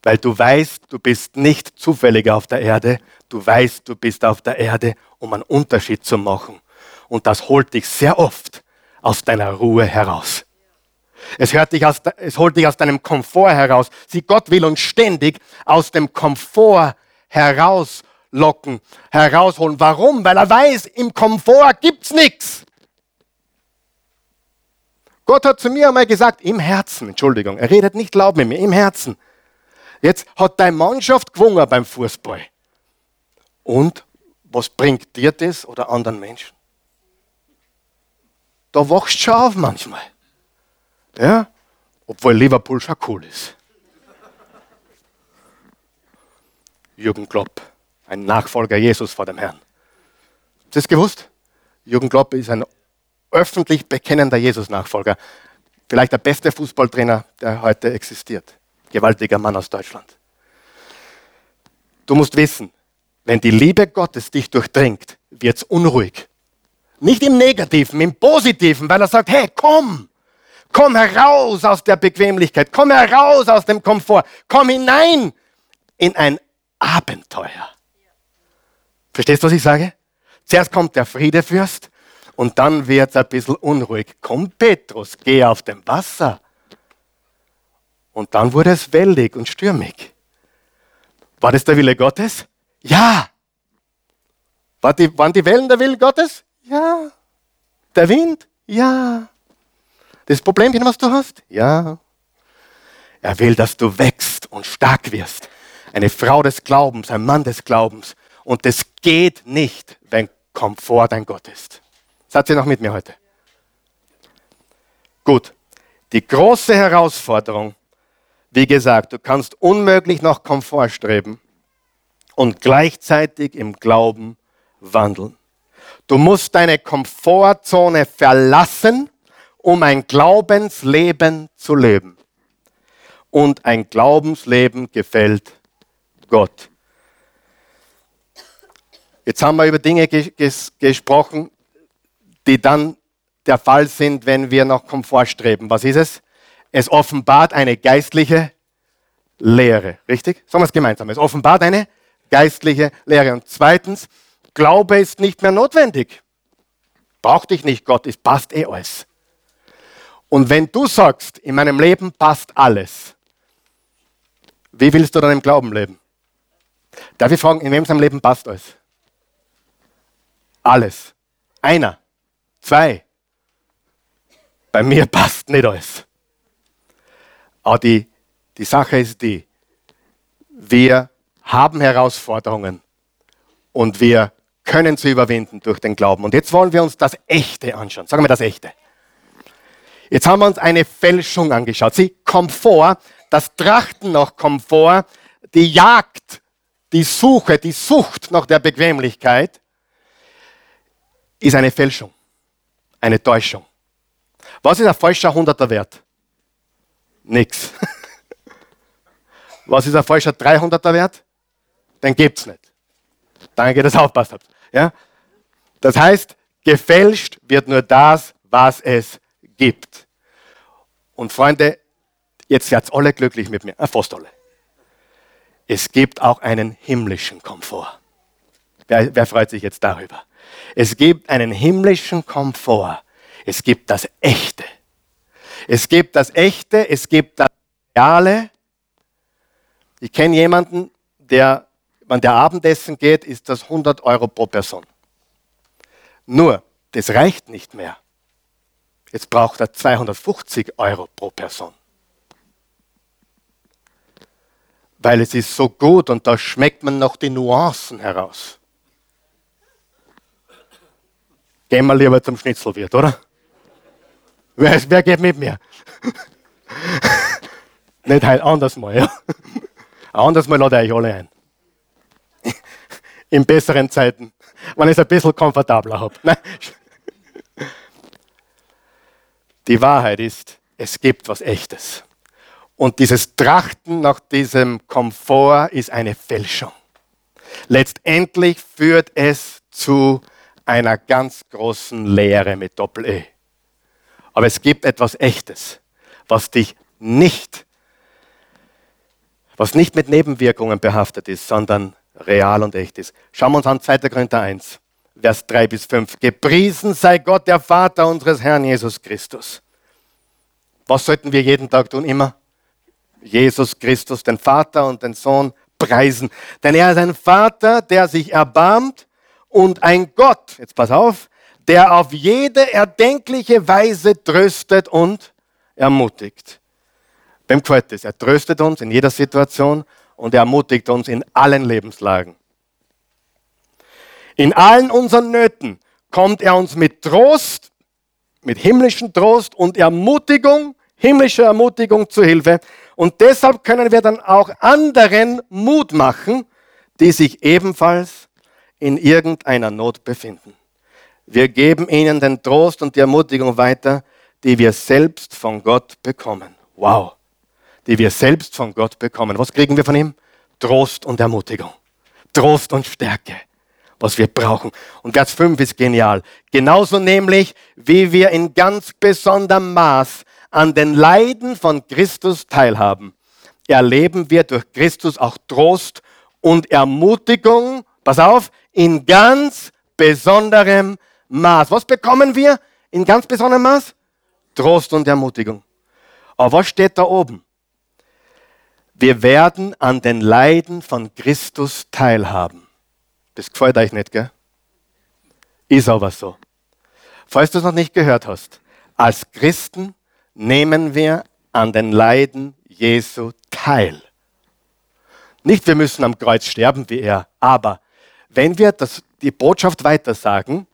weil du weißt, du bist nicht zufällig auf der Erde, du weißt, du bist auf der Erde, um einen Unterschied zu machen. Und das holt dich sehr oft aus deiner Ruhe heraus. Es, hört dich aus, es holt dich aus deinem Komfort heraus. Sieh, Gott will uns ständig aus dem Komfort herauslocken, herausholen. Warum? Weil er weiß, im Komfort gibt's nichts. Gott hat zu mir einmal gesagt, im Herzen, Entschuldigung, er redet nicht laut mit mir, im Herzen. Jetzt hat deine Mannschaft gewonnen beim Fußball. Und was bringt dir das oder anderen Menschen? Da wachst du schon auf manchmal. Ja? Obwohl Liverpool schon cool ist. Jürgen Klopp, ein Nachfolger Jesus vor dem Herrn. Habt ihr das gewusst? Jürgen Klopp ist ein öffentlich bekennender Jesus-Nachfolger. Vielleicht der beste Fußballtrainer, der heute existiert. Gewaltiger Mann aus Deutschland. Du musst wissen, wenn die Liebe Gottes dich durchdringt, wird es unruhig. Nicht im Negativen, im Positiven, weil er sagt, hey, komm, komm heraus aus der Bequemlichkeit, komm heraus aus dem Komfort, komm hinein in ein Abenteuer. Verstehst du, was ich sage? Zuerst kommt der Friedefürst und dann wird es ein bisschen unruhig. Komm, Petrus, geh auf dem Wasser. Und dann wurde es wellig und stürmig. War das der Wille Gottes? Ja. War die, waren die Wellen der Wille Gottes? Ja. Der Wind? Ja. Das Problemchen, was du hast? Ja. Er will, dass du wächst und stark wirst. Eine Frau des Glaubens, ein Mann des Glaubens. Und das geht nicht, wenn Komfort dein Gott ist. Seid ihr noch mit mir heute? Gut. Die große Herausforderung, wie gesagt, du kannst unmöglich nach Komfort streben und gleichzeitig im Glauben wandeln. Du musst deine Komfortzone verlassen, um ein Glaubensleben zu leben. Und ein Glaubensleben gefällt Gott. Jetzt haben wir über Dinge ges ges gesprochen, die dann der Fall sind, wenn wir nach Komfort streben. Was ist es? Es offenbart eine geistliche Lehre. Richtig? Sagen wir es gemeinsam. Es offenbart eine geistliche Lehre. Und zweitens, Glaube ist nicht mehr notwendig. Braucht dich nicht, Gott, es passt eh alles. Und wenn du sagst, in meinem Leben passt alles, wie willst du dann im Glauben leben? Darf ich fragen, in wem seinem Leben passt alles? Alles. Einer. Zwei. Bei mir passt nicht alles. Aber die, die Sache ist die, wir haben Herausforderungen und wir können sie überwinden durch den Glauben. Und jetzt wollen wir uns das Echte anschauen. Sagen wir das Echte. Jetzt haben wir uns eine Fälschung angeschaut. Sie, Komfort, das Trachten nach Komfort, die Jagd, die Suche, die Sucht nach der Bequemlichkeit ist eine Fälschung, eine Täuschung. Was ist ein falscher Hunderter wert? Nix. Was ist ein falscher 300er Wert? Den gibt's nicht. Danke, dass ihr aufpasst habt. Ja? Das heißt, gefälscht wird nur das, was es gibt. Und Freunde, jetzt seid alle glücklich mit mir, äh, fast alle. Es gibt auch einen himmlischen Komfort. Wer, wer freut sich jetzt darüber? Es gibt einen himmlischen Komfort. Es gibt das Echte. Es gibt das Echte, es gibt das Reale. Ich kenne jemanden, der, wenn der Abendessen geht, ist das 100 Euro pro Person. Nur, das reicht nicht mehr. Jetzt braucht er 250 Euro pro Person. Weil es ist so gut und da schmeckt man noch die Nuancen heraus. Gehen wir lieber zum Schnitzelwirt, oder? Wer, wer geht mit mir? Nicht halt anders mal, ja. Anders mal lade ich alle ein. In besseren Zeiten, wenn ich es ein bisschen komfortabler habe. Die Wahrheit ist, es gibt was Echtes. Und dieses Trachten nach diesem Komfort ist eine Fälschung. Letztendlich führt es zu einer ganz großen Lehre mit Doppel-E. Aber es gibt etwas Echtes, was dich nicht, was nicht mit Nebenwirkungen behaftet ist, sondern real und echt ist. Schauen wir uns an 2. Korinther 1. Vers 3 bis 5. Gepriesen sei Gott, der Vater unseres Herrn Jesus Christus. Was sollten wir jeden Tag tun? Immer Jesus Christus, den Vater und den Sohn preisen. Denn er ist ein Vater, der sich erbarmt und ein Gott, jetzt pass auf, der auf jede erdenkliche Weise tröstet und ermutigt. Wem gefällt das? Er tröstet uns in jeder Situation und er ermutigt uns in allen Lebenslagen. In allen unseren Nöten kommt er uns mit Trost, mit himmlischen Trost und Ermutigung, himmlischer Ermutigung zu Hilfe. Und deshalb können wir dann auch anderen Mut machen, die sich ebenfalls in irgendeiner Not befinden. Wir geben ihnen den Trost und die Ermutigung weiter, die wir selbst von Gott bekommen. Wow. Die wir selbst von Gott bekommen. Was kriegen wir von ihm? Trost und Ermutigung. Trost und Stärke was wir brauchen. Und Vers 5 ist genial. Genauso nämlich, wie wir in ganz besonderem Maß an den Leiden von Christus teilhaben, erleben wir durch Christus auch Trost und Ermutigung, pass auf, in ganz besonderem Maß. Was bekommen wir in ganz besonderem Maß? Trost und Ermutigung. Aber was steht da oben? Wir werden an den Leiden von Christus teilhaben. Das gefällt euch nicht, gell? Ist aber so. Falls du es noch nicht gehört hast, als Christen nehmen wir an den Leiden Jesu teil. Nicht, wir müssen am Kreuz sterben wie er, aber wenn wir das, die Botschaft weitersagen,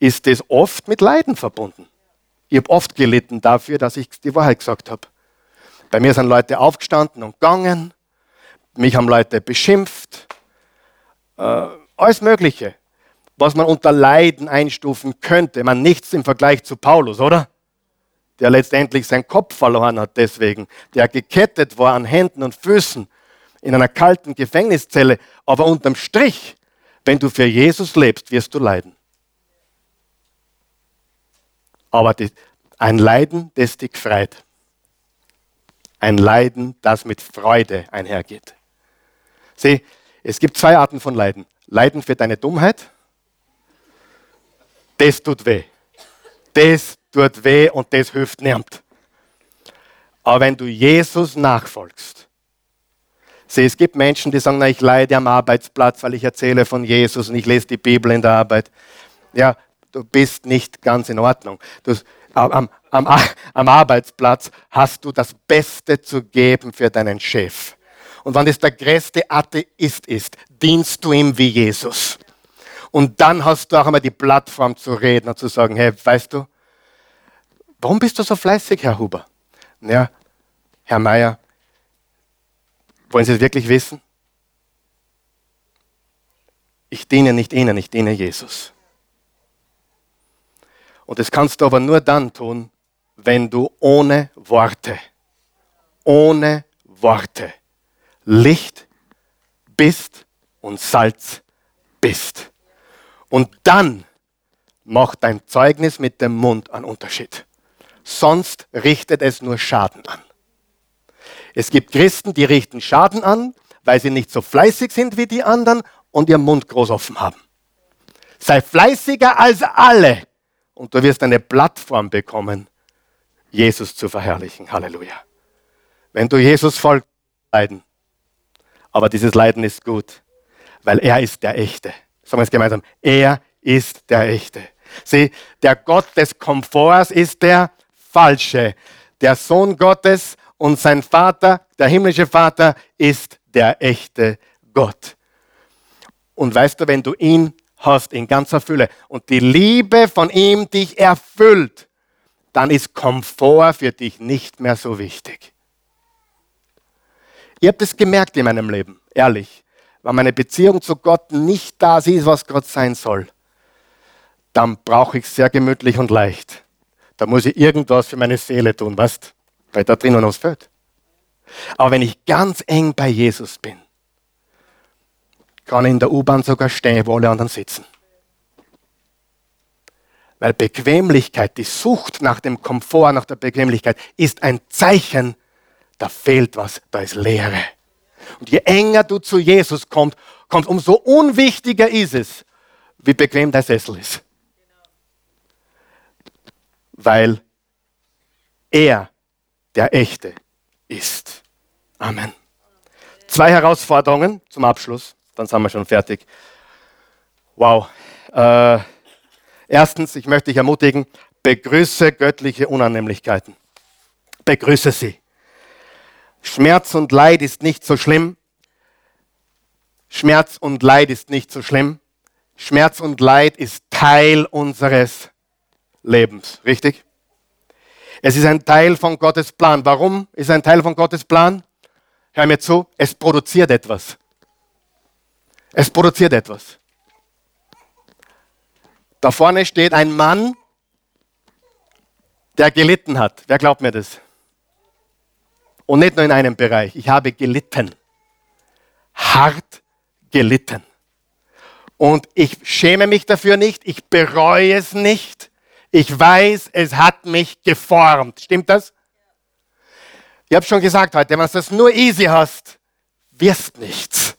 ist es oft mit Leiden verbunden. Ich habe oft gelitten dafür, dass ich die Wahrheit gesagt habe. Bei mir sind Leute aufgestanden und gegangen, mich haben Leute beschimpft, äh, alles Mögliche, was man unter Leiden einstufen könnte. Man nichts im Vergleich zu Paulus, oder? Der letztendlich seinen Kopf verloren hat deswegen, der gekettet war an Händen und Füßen in einer kalten Gefängniszelle. Aber unterm Strich, wenn du für Jesus lebst, wirst du leiden. Aber ein Leiden, das dich freit. Ein Leiden, das mit Freude einhergeht. Sieh, es gibt zwei Arten von Leiden. Leiden für deine Dummheit, das tut weh. Das tut weh und das hilft niemand. Aber wenn du Jesus nachfolgst, sieh, es gibt Menschen, die sagen, na, ich leide am Arbeitsplatz, weil ich erzähle von Jesus und ich lese die Bibel in der Arbeit. Ja, du bist nicht ganz in Ordnung. Du, am, am, am Arbeitsplatz hast du das Beste zu geben für deinen Chef. Und wenn das der größte Atheist ist, dienst du ihm wie Jesus. Und dann hast du auch einmal die Plattform zu reden und zu sagen, hey, weißt du, warum bist du so fleißig, Herr Huber? Ja, Herr Meier, wollen Sie es wirklich wissen? Ich diene nicht Ihnen, ich diene Jesus. Und das kannst du aber nur dann tun, wenn du ohne Worte, ohne Worte Licht bist und Salz bist. Und dann macht dein Zeugnis mit dem Mund einen Unterschied. Sonst richtet es nur Schaden an. Es gibt Christen, die richten Schaden an, weil sie nicht so fleißig sind wie die anderen und ihren Mund groß offen haben. Sei fleißiger als alle und du wirst eine Plattform bekommen, Jesus zu verherrlichen. Halleluja. Wenn du Jesus folgst, leiden. Aber dieses Leiden ist gut, weil er ist der Echte. Sagen wir es gemeinsam. Er ist der Echte. Sieh, der Gott des Komforts ist der Falsche. Der Sohn Gottes und sein Vater, der himmlische Vater, ist der echte Gott. Und weißt du, wenn du ihn hast in ganzer Fülle und die Liebe von ihm dich erfüllt, dann ist Komfort für dich nicht mehr so wichtig. Ich habe das gemerkt in meinem Leben, ehrlich. Wenn meine Beziehung zu Gott nicht das ist, was Gott sein soll, dann brauche ich es sehr gemütlich und leicht. Da muss ich irgendwas für meine Seele tun, weißt weil da drinnen was fehlt. Aber wenn ich ganz eng bei Jesus bin, kann ich in der U-Bahn sogar stehen, wo alle anderen sitzen. Weil Bequemlichkeit, die Sucht nach dem Komfort, nach der Bequemlichkeit, ist ein Zeichen, da fehlt was, da ist Leere. Und je enger du zu Jesus kommst, kommst umso unwichtiger ist es, wie bequem dein Sessel ist. Weil er der echte ist. Amen. Zwei Herausforderungen zum Abschluss, dann sind wir schon fertig. Wow. Äh, erstens, ich möchte dich ermutigen, begrüße göttliche Unannehmlichkeiten. Begrüße sie. Schmerz und Leid ist nicht so schlimm. Schmerz und Leid ist nicht so schlimm. Schmerz und Leid ist Teil unseres Lebens. Richtig? Es ist ein Teil von Gottes Plan. Warum ist ein Teil von Gottes Plan? Hör mir zu, es produziert etwas. Es produziert etwas. Da vorne steht ein Mann, der gelitten hat. Wer glaubt mir das? Und nicht nur in einem Bereich. Ich habe gelitten. Hart gelitten. Und ich schäme mich dafür nicht, ich bereue es nicht. Ich weiß, es hat mich geformt. Stimmt das? Ich habe schon gesagt heute, wenn du das nur easy hast, wirst nichts.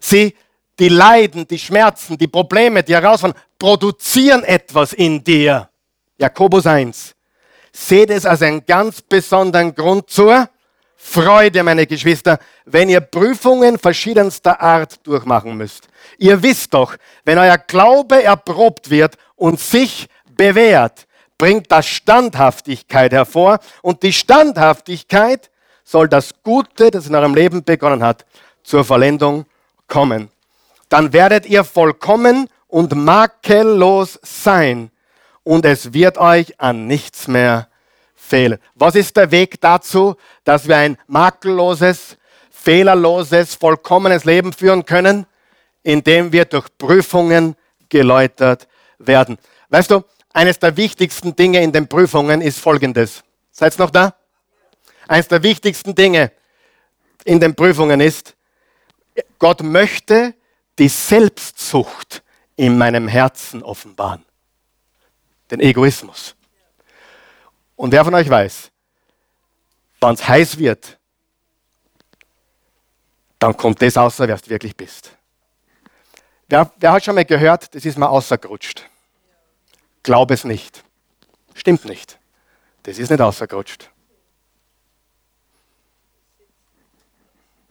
Sieh, die Leiden, die Schmerzen, die Probleme, die Herausforderungen produzieren etwas in dir. Jakobus 1. Seht es als einen ganz besonderen Grund zur Freude, meine Geschwister, wenn ihr Prüfungen verschiedenster Art durchmachen müsst. Ihr wisst doch, wenn euer Glaube erprobt wird und sich bewährt, bringt das Standhaftigkeit hervor und die Standhaftigkeit soll das Gute, das in eurem Leben begonnen hat, zur Vollendung kommen. Dann werdet ihr vollkommen und makellos sein und es wird euch an nichts mehr fehlen. Was ist der Weg dazu, dass wir ein makelloses, fehlerloses, vollkommenes Leben führen können? Indem wir durch Prüfungen geläutert werden. Weißt du, eines der wichtigsten Dinge in den Prüfungen ist folgendes. Seid ihr noch da? Eines der wichtigsten Dinge in den Prüfungen ist, Gott möchte die Selbstsucht in meinem Herzen offenbaren. Den Egoismus. Und wer von euch weiß, wenn es heiß wird, dann kommt das außer, wer du wirklich bist. Wer, wer hat schon mal gehört, das ist mal außergerutscht? Glaub es nicht. Stimmt nicht. Das ist nicht ausgerutscht.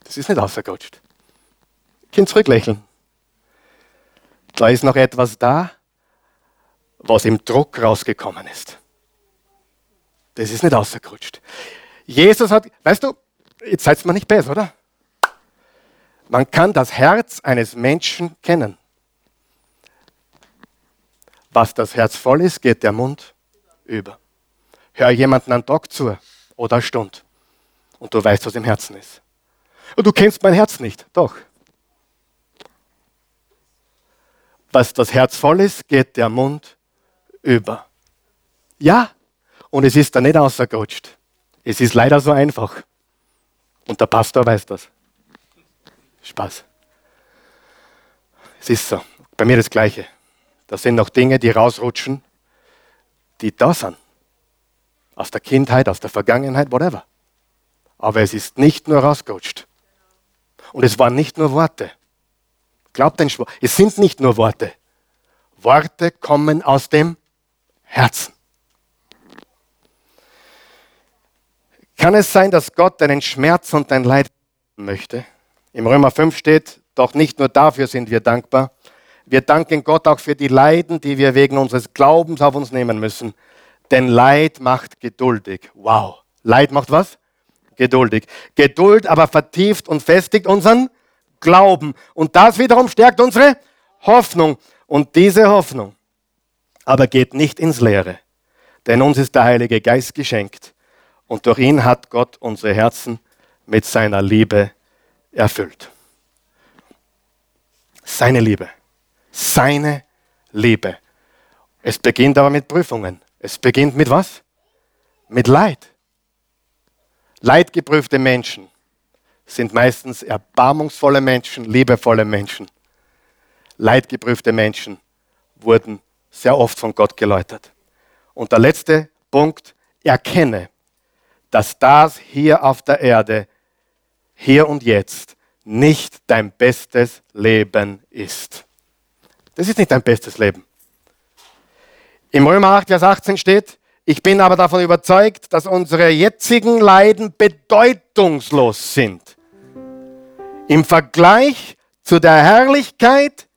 Das ist nicht ausgerutscht. Kind zurücklächeln. Da ist noch etwas da, was im Druck rausgekommen ist. Das ist nicht ausgerutscht. Jesus hat, weißt du, jetzt seid mir nicht besser, oder? Man kann das Herz eines Menschen kennen. Was das Herz voll ist, geht der Mund über. Hör jemanden einen Tag zu oder eine Stunde und du weißt, was im Herzen ist. Und du kennst mein Herz nicht, doch. Was das Herz voll ist, geht der Mund über. Ja, und es ist da nicht ausgerutscht. Es ist leider so einfach. Und der Pastor weiß das. Spaß. Es ist so. Bei mir das Gleiche. Das sind noch Dinge, die rausrutschen, die da sind. Aus der Kindheit, aus der Vergangenheit, whatever. Aber es ist nicht nur rausgerutscht. Und es waren nicht nur Worte. Glaubt ein Schwur. Es sind nicht nur Worte. Worte kommen aus dem Herzen. Kann es sein, dass Gott deinen Schmerz und dein Leid möchte? Im Römer 5 steht, doch nicht nur dafür sind wir dankbar. Wir danken Gott auch für die Leiden, die wir wegen unseres Glaubens auf uns nehmen müssen. Denn Leid macht geduldig. Wow. Leid macht was? Geduldig. Geduld aber vertieft und festigt unseren Glauben. Und das wiederum stärkt unsere Hoffnung. Und diese Hoffnung aber geht nicht ins Leere. Denn uns ist der Heilige Geist geschenkt und durch ihn hat Gott unsere Herzen mit seiner Liebe erfüllt. Seine Liebe. Seine Liebe. Es beginnt aber mit Prüfungen. Es beginnt mit was? Mit Leid. Leidgeprüfte Menschen sind meistens erbarmungsvolle Menschen, liebevolle Menschen. Leidgeprüfte Menschen wurden sehr oft von Gott geläutert. Und der letzte Punkt, erkenne, dass das hier auf der Erde, hier und jetzt, nicht dein bestes Leben ist. Das ist nicht dein bestes Leben. Im Römer 8, Vers 18 steht, ich bin aber davon überzeugt, dass unsere jetzigen Leiden bedeutungslos sind. Im Vergleich zu der Herrlichkeit,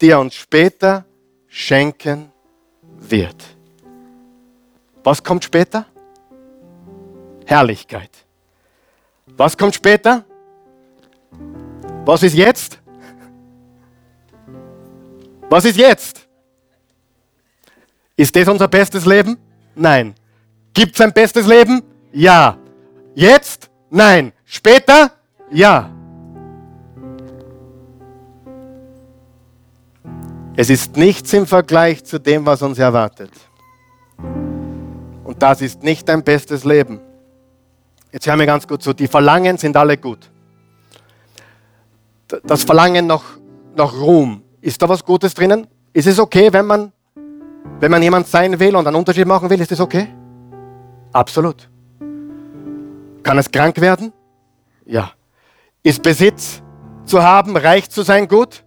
die er uns später schenken wird. Was kommt später? Herrlichkeit. Was kommt später? Was ist jetzt? Was ist jetzt? Ist das unser bestes Leben? Nein. Gibt es ein bestes Leben? Ja. Jetzt? Nein. Später? Ja. Es ist nichts im Vergleich zu dem, was uns erwartet. Und das ist nicht dein bestes Leben. Jetzt hör mir ganz gut zu. Die Verlangen sind alle gut. Das Verlangen nach, nach Ruhm. Ist da was Gutes drinnen? Ist es okay, wenn man, wenn man jemand sein will und einen Unterschied machen will? Ist das okay? Absolut. Kann es krank werden? Ja. Ist Besitz zu haben, reich zu sein gut?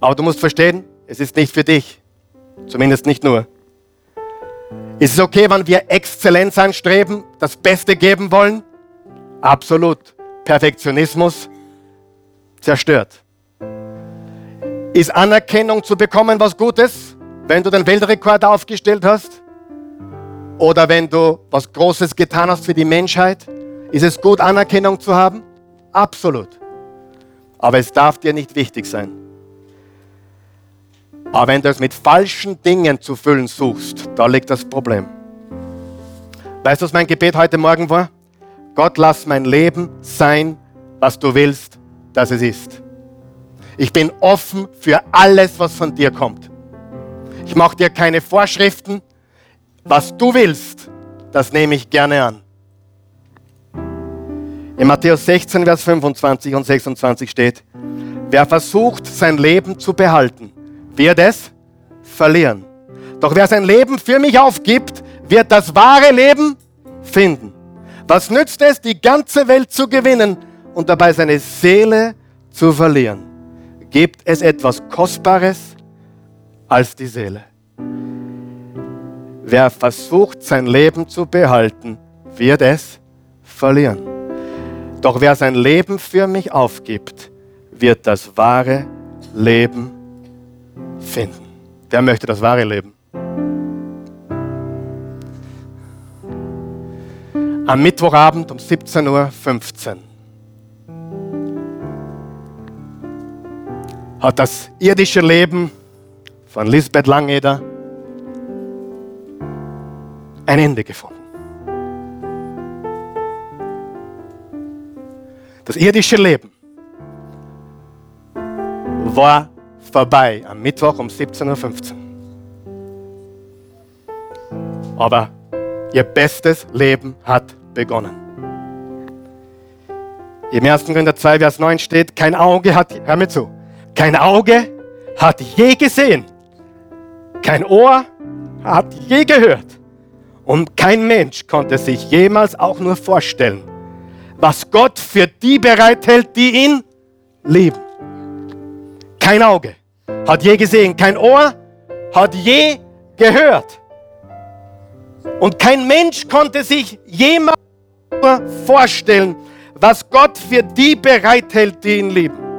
Aber du musst verstehen, es ist nicht für dich. Zumindest nicht nur. Ist es okay, wenn wir Exzellenz anstreben, das Beste geben wollen? Absolut. Perfektionismus zerstört. Ist Anerkennung zu bekommen was Gutes, wenn du den Weltrekord aufgestellt hast? Oder wenn du was Großes getan hast für die Menschheit? Ist es gut, Anerkennung zu haben? Absolut. Aber es darf dir nicht wichtig sein. Aber wenn du es mit falschen Dingen zu füllen suchst, da liegt das Problem. Weißt du, was mein Gebet heute Morgen war? Gott, lass mein Leben sein, was du willst, dass es ist. Ich bin offen für alles, was von dir kommt. Ich mache dir keine Vorschriften. Was du willst, das nehme ich gerne an. In Matthäus 16, Vers 25 und 26 steht, wer versucht, sein Leben zu behalten, wird es verlieren. Doch wer sein Leben für mich aufgibt, wird das wahre Leben finden. Was nützt es, die ganze Welt zu gewinnen und dabei seine Seele zu verlieren? Gibt es etwas Kostbares als die Seele? Wer versucht, sein Leben zu behalten, wird es verlieren. Doch wer sein Leben für mich aufgibt, wird das wahre Leben finden. Der möchte das wahre Leben. Am Mittwochabend um 17.15 Uhr hat das irdische Leben von Lisbeth Langeder ein Ende gefunden. Das irdische Leben war vorbei am Mittwoch um 17.15 Uhr. Aber ihr bestes Leben hat begonnen. Im 1. Korinther 2, Vers 9 steht, kein Auge hat, hör mir zu, kein Auge hat je gesehen, kein Ohr hat je gehört und kein Mensch konnte sich jemals auch nur vorstellen, was Gott für die bereithält, die ihn lieben. Kein Auge hat je gesehen, kein Ohr hat je gehört. Und kein Mensch konnte sich jemals vorstellen, was Gott für die bereithält, die ihn lieben.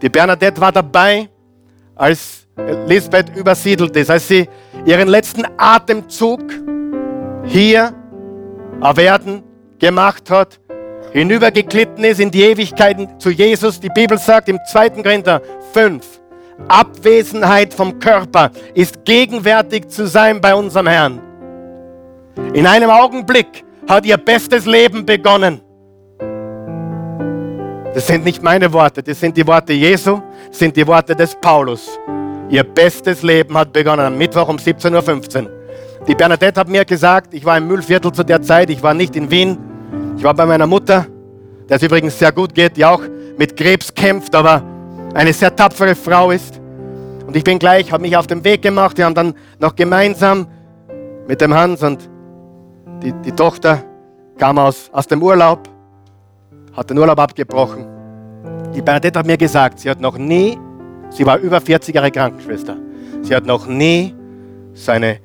Die Bernadette war dabei, als Lisbeth übersiedelt ist, als sie ihren letzten Atemzug hier erwerden gemacht hat, hinübergeglitten ist in die Ewigkeiten zu Jesus. Die Bibel sagt im 2. Korinther 5, Abwesenheit vom Körper ist gegenwärtig zu sein bei unserem Herrn. In einem Augenblick hat ihr bestes Leben begonnen. Das sind nicht meine Worte, das sind die Worte Jesu, das sind die Worte des Paulus. Ihr bestes Leben hat begonnen am Mittwoch um 17.15 Uhr. Die Bernadette hat mir gesagt, ich war im Müllviertel zu der Zeit, ich war nicht in Wien, ich war bei meiner Mutter, der es übrigens sehr gut geht, die auch mit Krebs kämpft, aber eine sehr tapfere Frau ist. Und ich bin gleich, habe mich auf den Weg gemacht, wir haben dann noch gemeinsam mit dem Hans und die, die Tochter kam aus, aus dem Urlaub, hat den Urlaub abgebrochen. Die Bernadette hat mir gesagt, sie hat noch nie, sie war über 40 Jahre Krankenschwester, sie hat noch nie seine,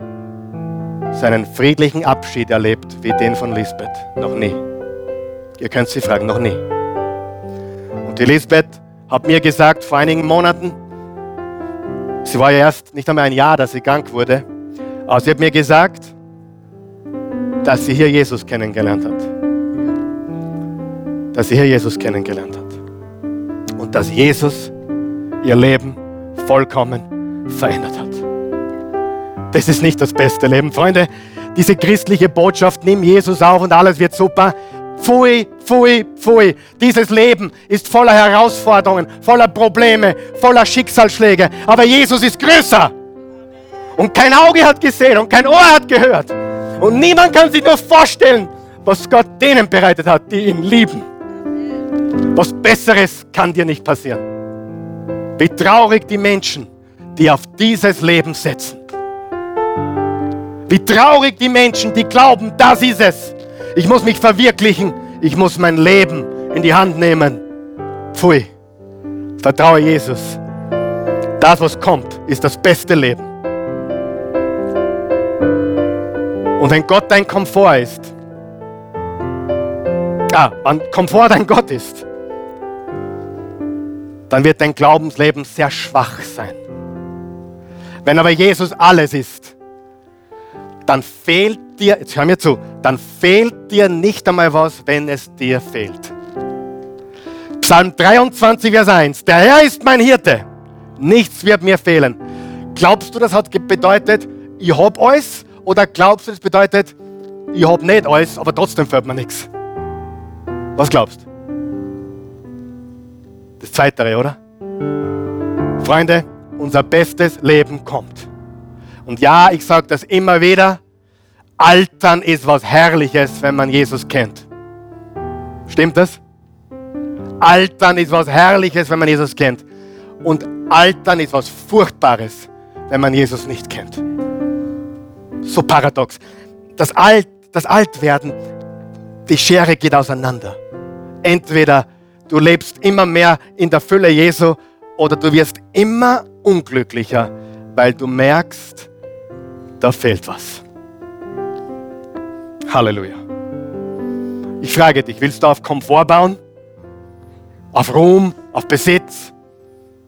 seinen friedlichen Abschied erlebt wie den von Lisbeth. Noch nie. Ihr könnt sie fragen, noch nie. Und die Lisbeth hat mir gesagt, vor einigen Monaten, sie war ja erst nicht einmal ein Jahr, dass sie krank wurde, aber sie hat mir gesagt, dass sie hier Jesus kennengelernt hat. Dass hier Jesus kennengelernt hat. Und dass Jesus ihr Leben vollkommen verändert hat. Das ist nicht das beste Leben. Freunde, diese christliche Botschaft, nimm Jesus auf und alles wird super. Pfui, pfui, pfui. Dieses Leben ist voller Herausforderungen, voller Probleme, voller Schicksalsschläge. Aber Jesus ist größer. Und kein Auge hat gesehen und kein Ohr hat gehört. Und niemand kann sich nur vorstellen, was Gott denen bereitet hat, die ihn lieben. Was Besseres kann dir nicht passieren. Wie traurig die Menschen, die auf dieses Leben setzen. Wie traurig die Menschen, die glauben, das ist es. Ich muss mich verwirklichen. Ich muss mein Leben in die Hand nehmen. Pfui. Vertraue Jesus. Das, was kommt, ist das beste Leben. Und wenn Gott dein Komfort ist, ah, wenn Komfort dein Gott ist, dann wird dein Glaubensleben sehr schwach sein. Wenn aber Jesus alles ist, dann fehlt dir, jetzt hör mir zu, dann fehlt dir nicht einmal was, wenn es dir fehlt. Psalm 23, Vers 1. Der Herr ist mein Hirte. Nichts wird mir fehlen. Glaubst du, das hat bedeutet, ich habe alles oder glaubst du, das bedeutet, ich habe nicht alles, aber trotzdem fällt mir nichts? Was glaubst? Das Zweitere, oder? Freunde, unser bestes Leben kommt. Und ja, ich sage das immer wieder, Altern ist was Herrliches, wenn man Jesus kennt. Stimmt das? Altern ist was Herrliches, wenn man Jesus kennt. Und Altern ist was Furchtbares, wenn man Jesus nicht kennt so paradox. Das, Alt, das Altwerden, die Schere geht auseinander. Entweder du lebst immer mehr in der Fülle Jesu oder du wirst immer unglücklicher, weil du merkst, da fehlt was. Halleluja. Ich frage dich, willst du auf Komfort bauen? Auf Ruhm, auf Besitz?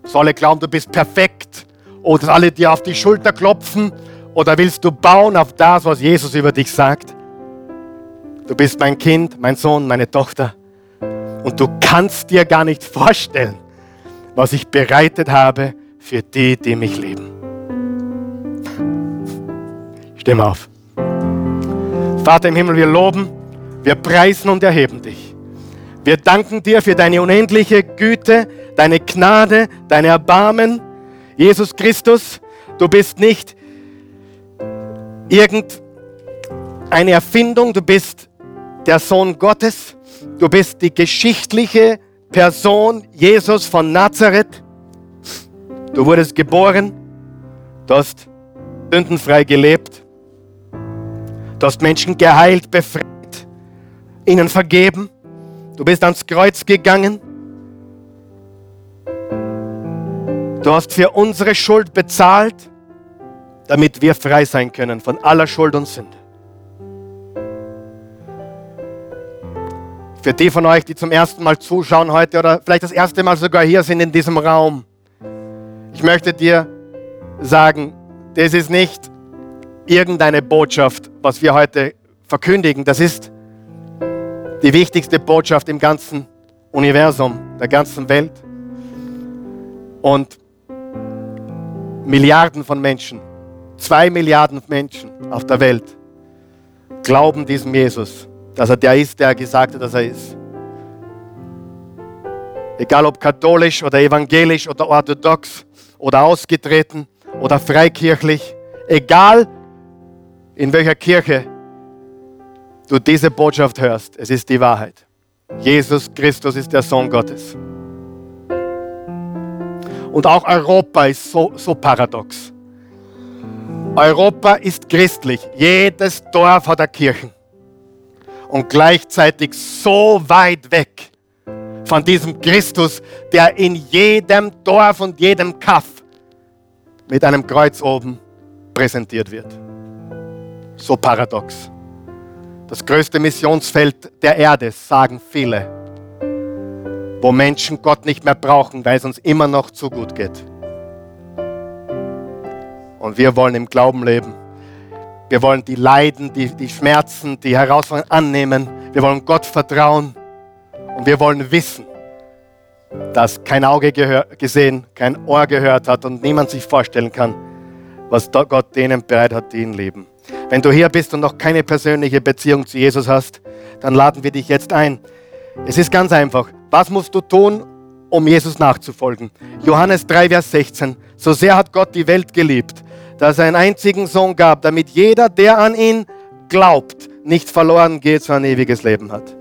Soll alle glauben, du bist perfekt? Oder alle dir auf die Schulter klopfen oder willst du bauen auf das, was Jesus über dich sagt? Du bist mein Kind, mein Sohn, meine Tochter. Und du kannst dir gar nicht vorstellen, was ich bereitet habe für die, die mich lieben. Stimme auf. Vater im Himmel, wir loben, wir preisen und erheben dich. Wir danken dir für deine unendliche Güte, deine Gnade, deine Erbarmen. Jesus Christus, du bist nicht irgendeine Erfindung, du bist der Sohn Gottes, du bist die geschichtliche Person Jesus von Nazareth. Du wurdest geboren, du hast sündenfrei gelebt, du hast Menschen geheilt, befreit, ihnen vergeben, du bist ans Kreuz gegangen, du hast für unsere Schuld bezahlt, damit wir frei sein können von aller Schuld und Sünde. Für die von euch, die zum ersten Mal zuschauen heute oder vielleicht das erste Mal sogar hier sind in diesem Raum, ich möchte dir sagen, das ist nicht irgendeine Botschaft, was wir heute verkündigen. Das ist die wichtigste Botschaft im ganzen Universum, der ganzen Welt. Und Milliarden von Menschen, zwei Milliarden Menschen auf der Welt glauben diesem Jesus dass er der ist, der er gesagt hat, dass er ist. Egal ob katholisch oder evangelisch oder orthodox oder ausgetreten oder freikirchlich, egal in welcher Kirche du diese Botschaft hörst, es ist die Wahrheit. Jesus Christus ist der Sohn Gottes. Und auch Europa ist so, so paradox. Europa ist christlich. Jedes Dorf hat eine Kirche und gleichzeitig so weit weg von diesem Christus, der in jedem Dorf und jedem Kaff mit einem Kreuz oben präsentiert wird. So paradox. Das größte Missionsfeld der Erde, sagen viele, wo Menschen Gott nicht mehr brauchen, weil es uns immer noch zu gut geht. Und wir wollen im Glauben leben wir wollen die Leiden, die, die Schmerzen, die Herausforderungen annehmen. Wir wollen Gott vertrauen. Und wir wollen wissen, dass kein Auge gesehen, kein Ohr gehört hat und niemand sich vorstellen kann, was Gott denen bereit hat, die ihn lieben. Wenn du hier bist und noch keine persönliche Beziehung zu Jesus hast, dann laden wir dich jetzt ein. Es ist ganz einfach. Was musst du tun, um Jesus nachzufolgen? Johannes 3, Vers 16. So sehr hat Gott die Welt geliebt, dass er einen einzigen Sohn gab, damit jeder, der an ihn glaubt, nicht verloren geht, sondern ewiges Leben hat.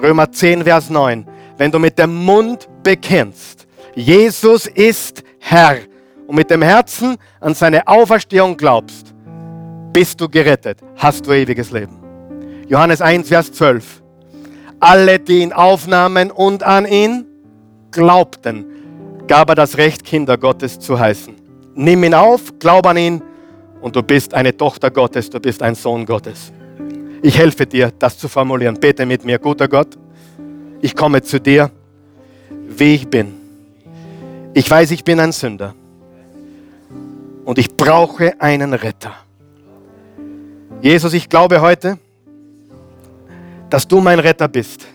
Römer 10, Vers 9. Wenn du mit dem Mund bekennst, Jesus ist Herr und mit dem Herzen an seine Auferstehung glaubst, bist du gerettet, hast du ewiges Leben. Johannes 1, Vers 12. Alle, die ihn aufnahmen und an ihn glaubten, gab er das Recht, Kinder Gottes zu heißen. Nimm ihn auf, glaub an ihn und du bist eine Tochter Gottes, du bist ein Sohn Gottes. Ich helfe dir, das zu formulieren. Bete mit mir, guter Gott. Ich komme zu dir, wie ich bin. Ich weiß, ich bin ein Sünder. Und ich brauche einen Retter. Jesus, ich glaube heute, dass du mein Retter bist.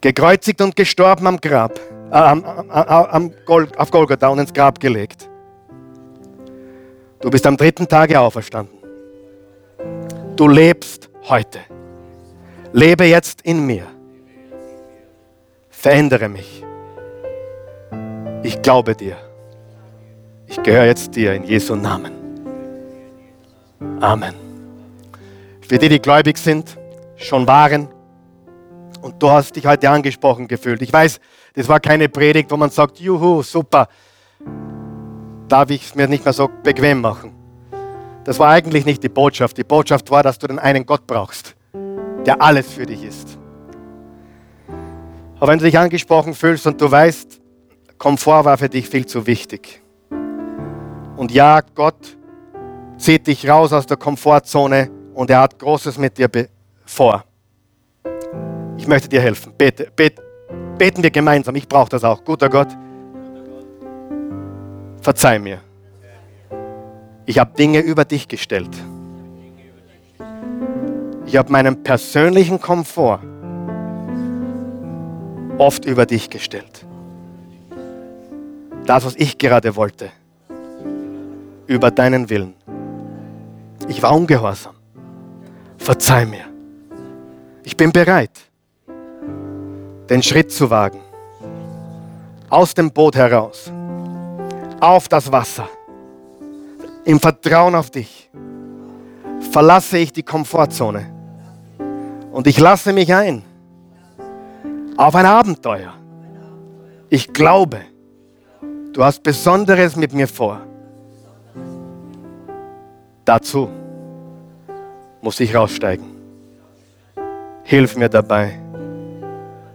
Gekreuzigt und gestorben am Grab am, am Gol auf Golgatha und ins Grab gelegt. Du bist am dritten Tage auferstanden. Du lebst heute. Lebe jetzt in mir. Verändere mich. Ich glaube dir. Ich gehöre jetzt dir in Jesu Namen. Amen. Für die, die gläubig sind, schon waren, und du hast dich heute angesprochen gefühlt. Ich weiß, das war keine Predigt, wo man sagt, juhu, super, darf ich es mir nicht mehr so bequem machen. Das war eigentlich nicht die Botschaft. Die Botschaft war, dass du den einen Gott brauchst, der alles für dich ist. Aber wenn du dich angesprochen fühlst und du weißt, Komfort war für dich viel zu wichtig. Und ja, Gott zieht dich raus aus der Komfortzone und er hat Großes mit dir vor. Ich möchte dir helfen. Bete, bete, Beten wir gemeinsam. Ich brauche das auch. Guter Gott, verzeih mir. Ich habe Dinge über dich gestellt. Ich habe meinen persönlichen Komfort oft über dich gestellt. das, was ich gerade wollte, über deinen Willen. Ich war ungehorsam. Verzeih mir. Ich bin bereit, den Schritt zu wagen. Aus dem Boot heraus. Auf das Wasser. Im Vertrauen auf dich. Verlasse ich die Komfortzone. Und ich lasse mich ein auf ein Abenteuer. Ich glaube, du hast Besonderes mit mir vor. Dazu muss ich raussteigen. Hilf mir dabei.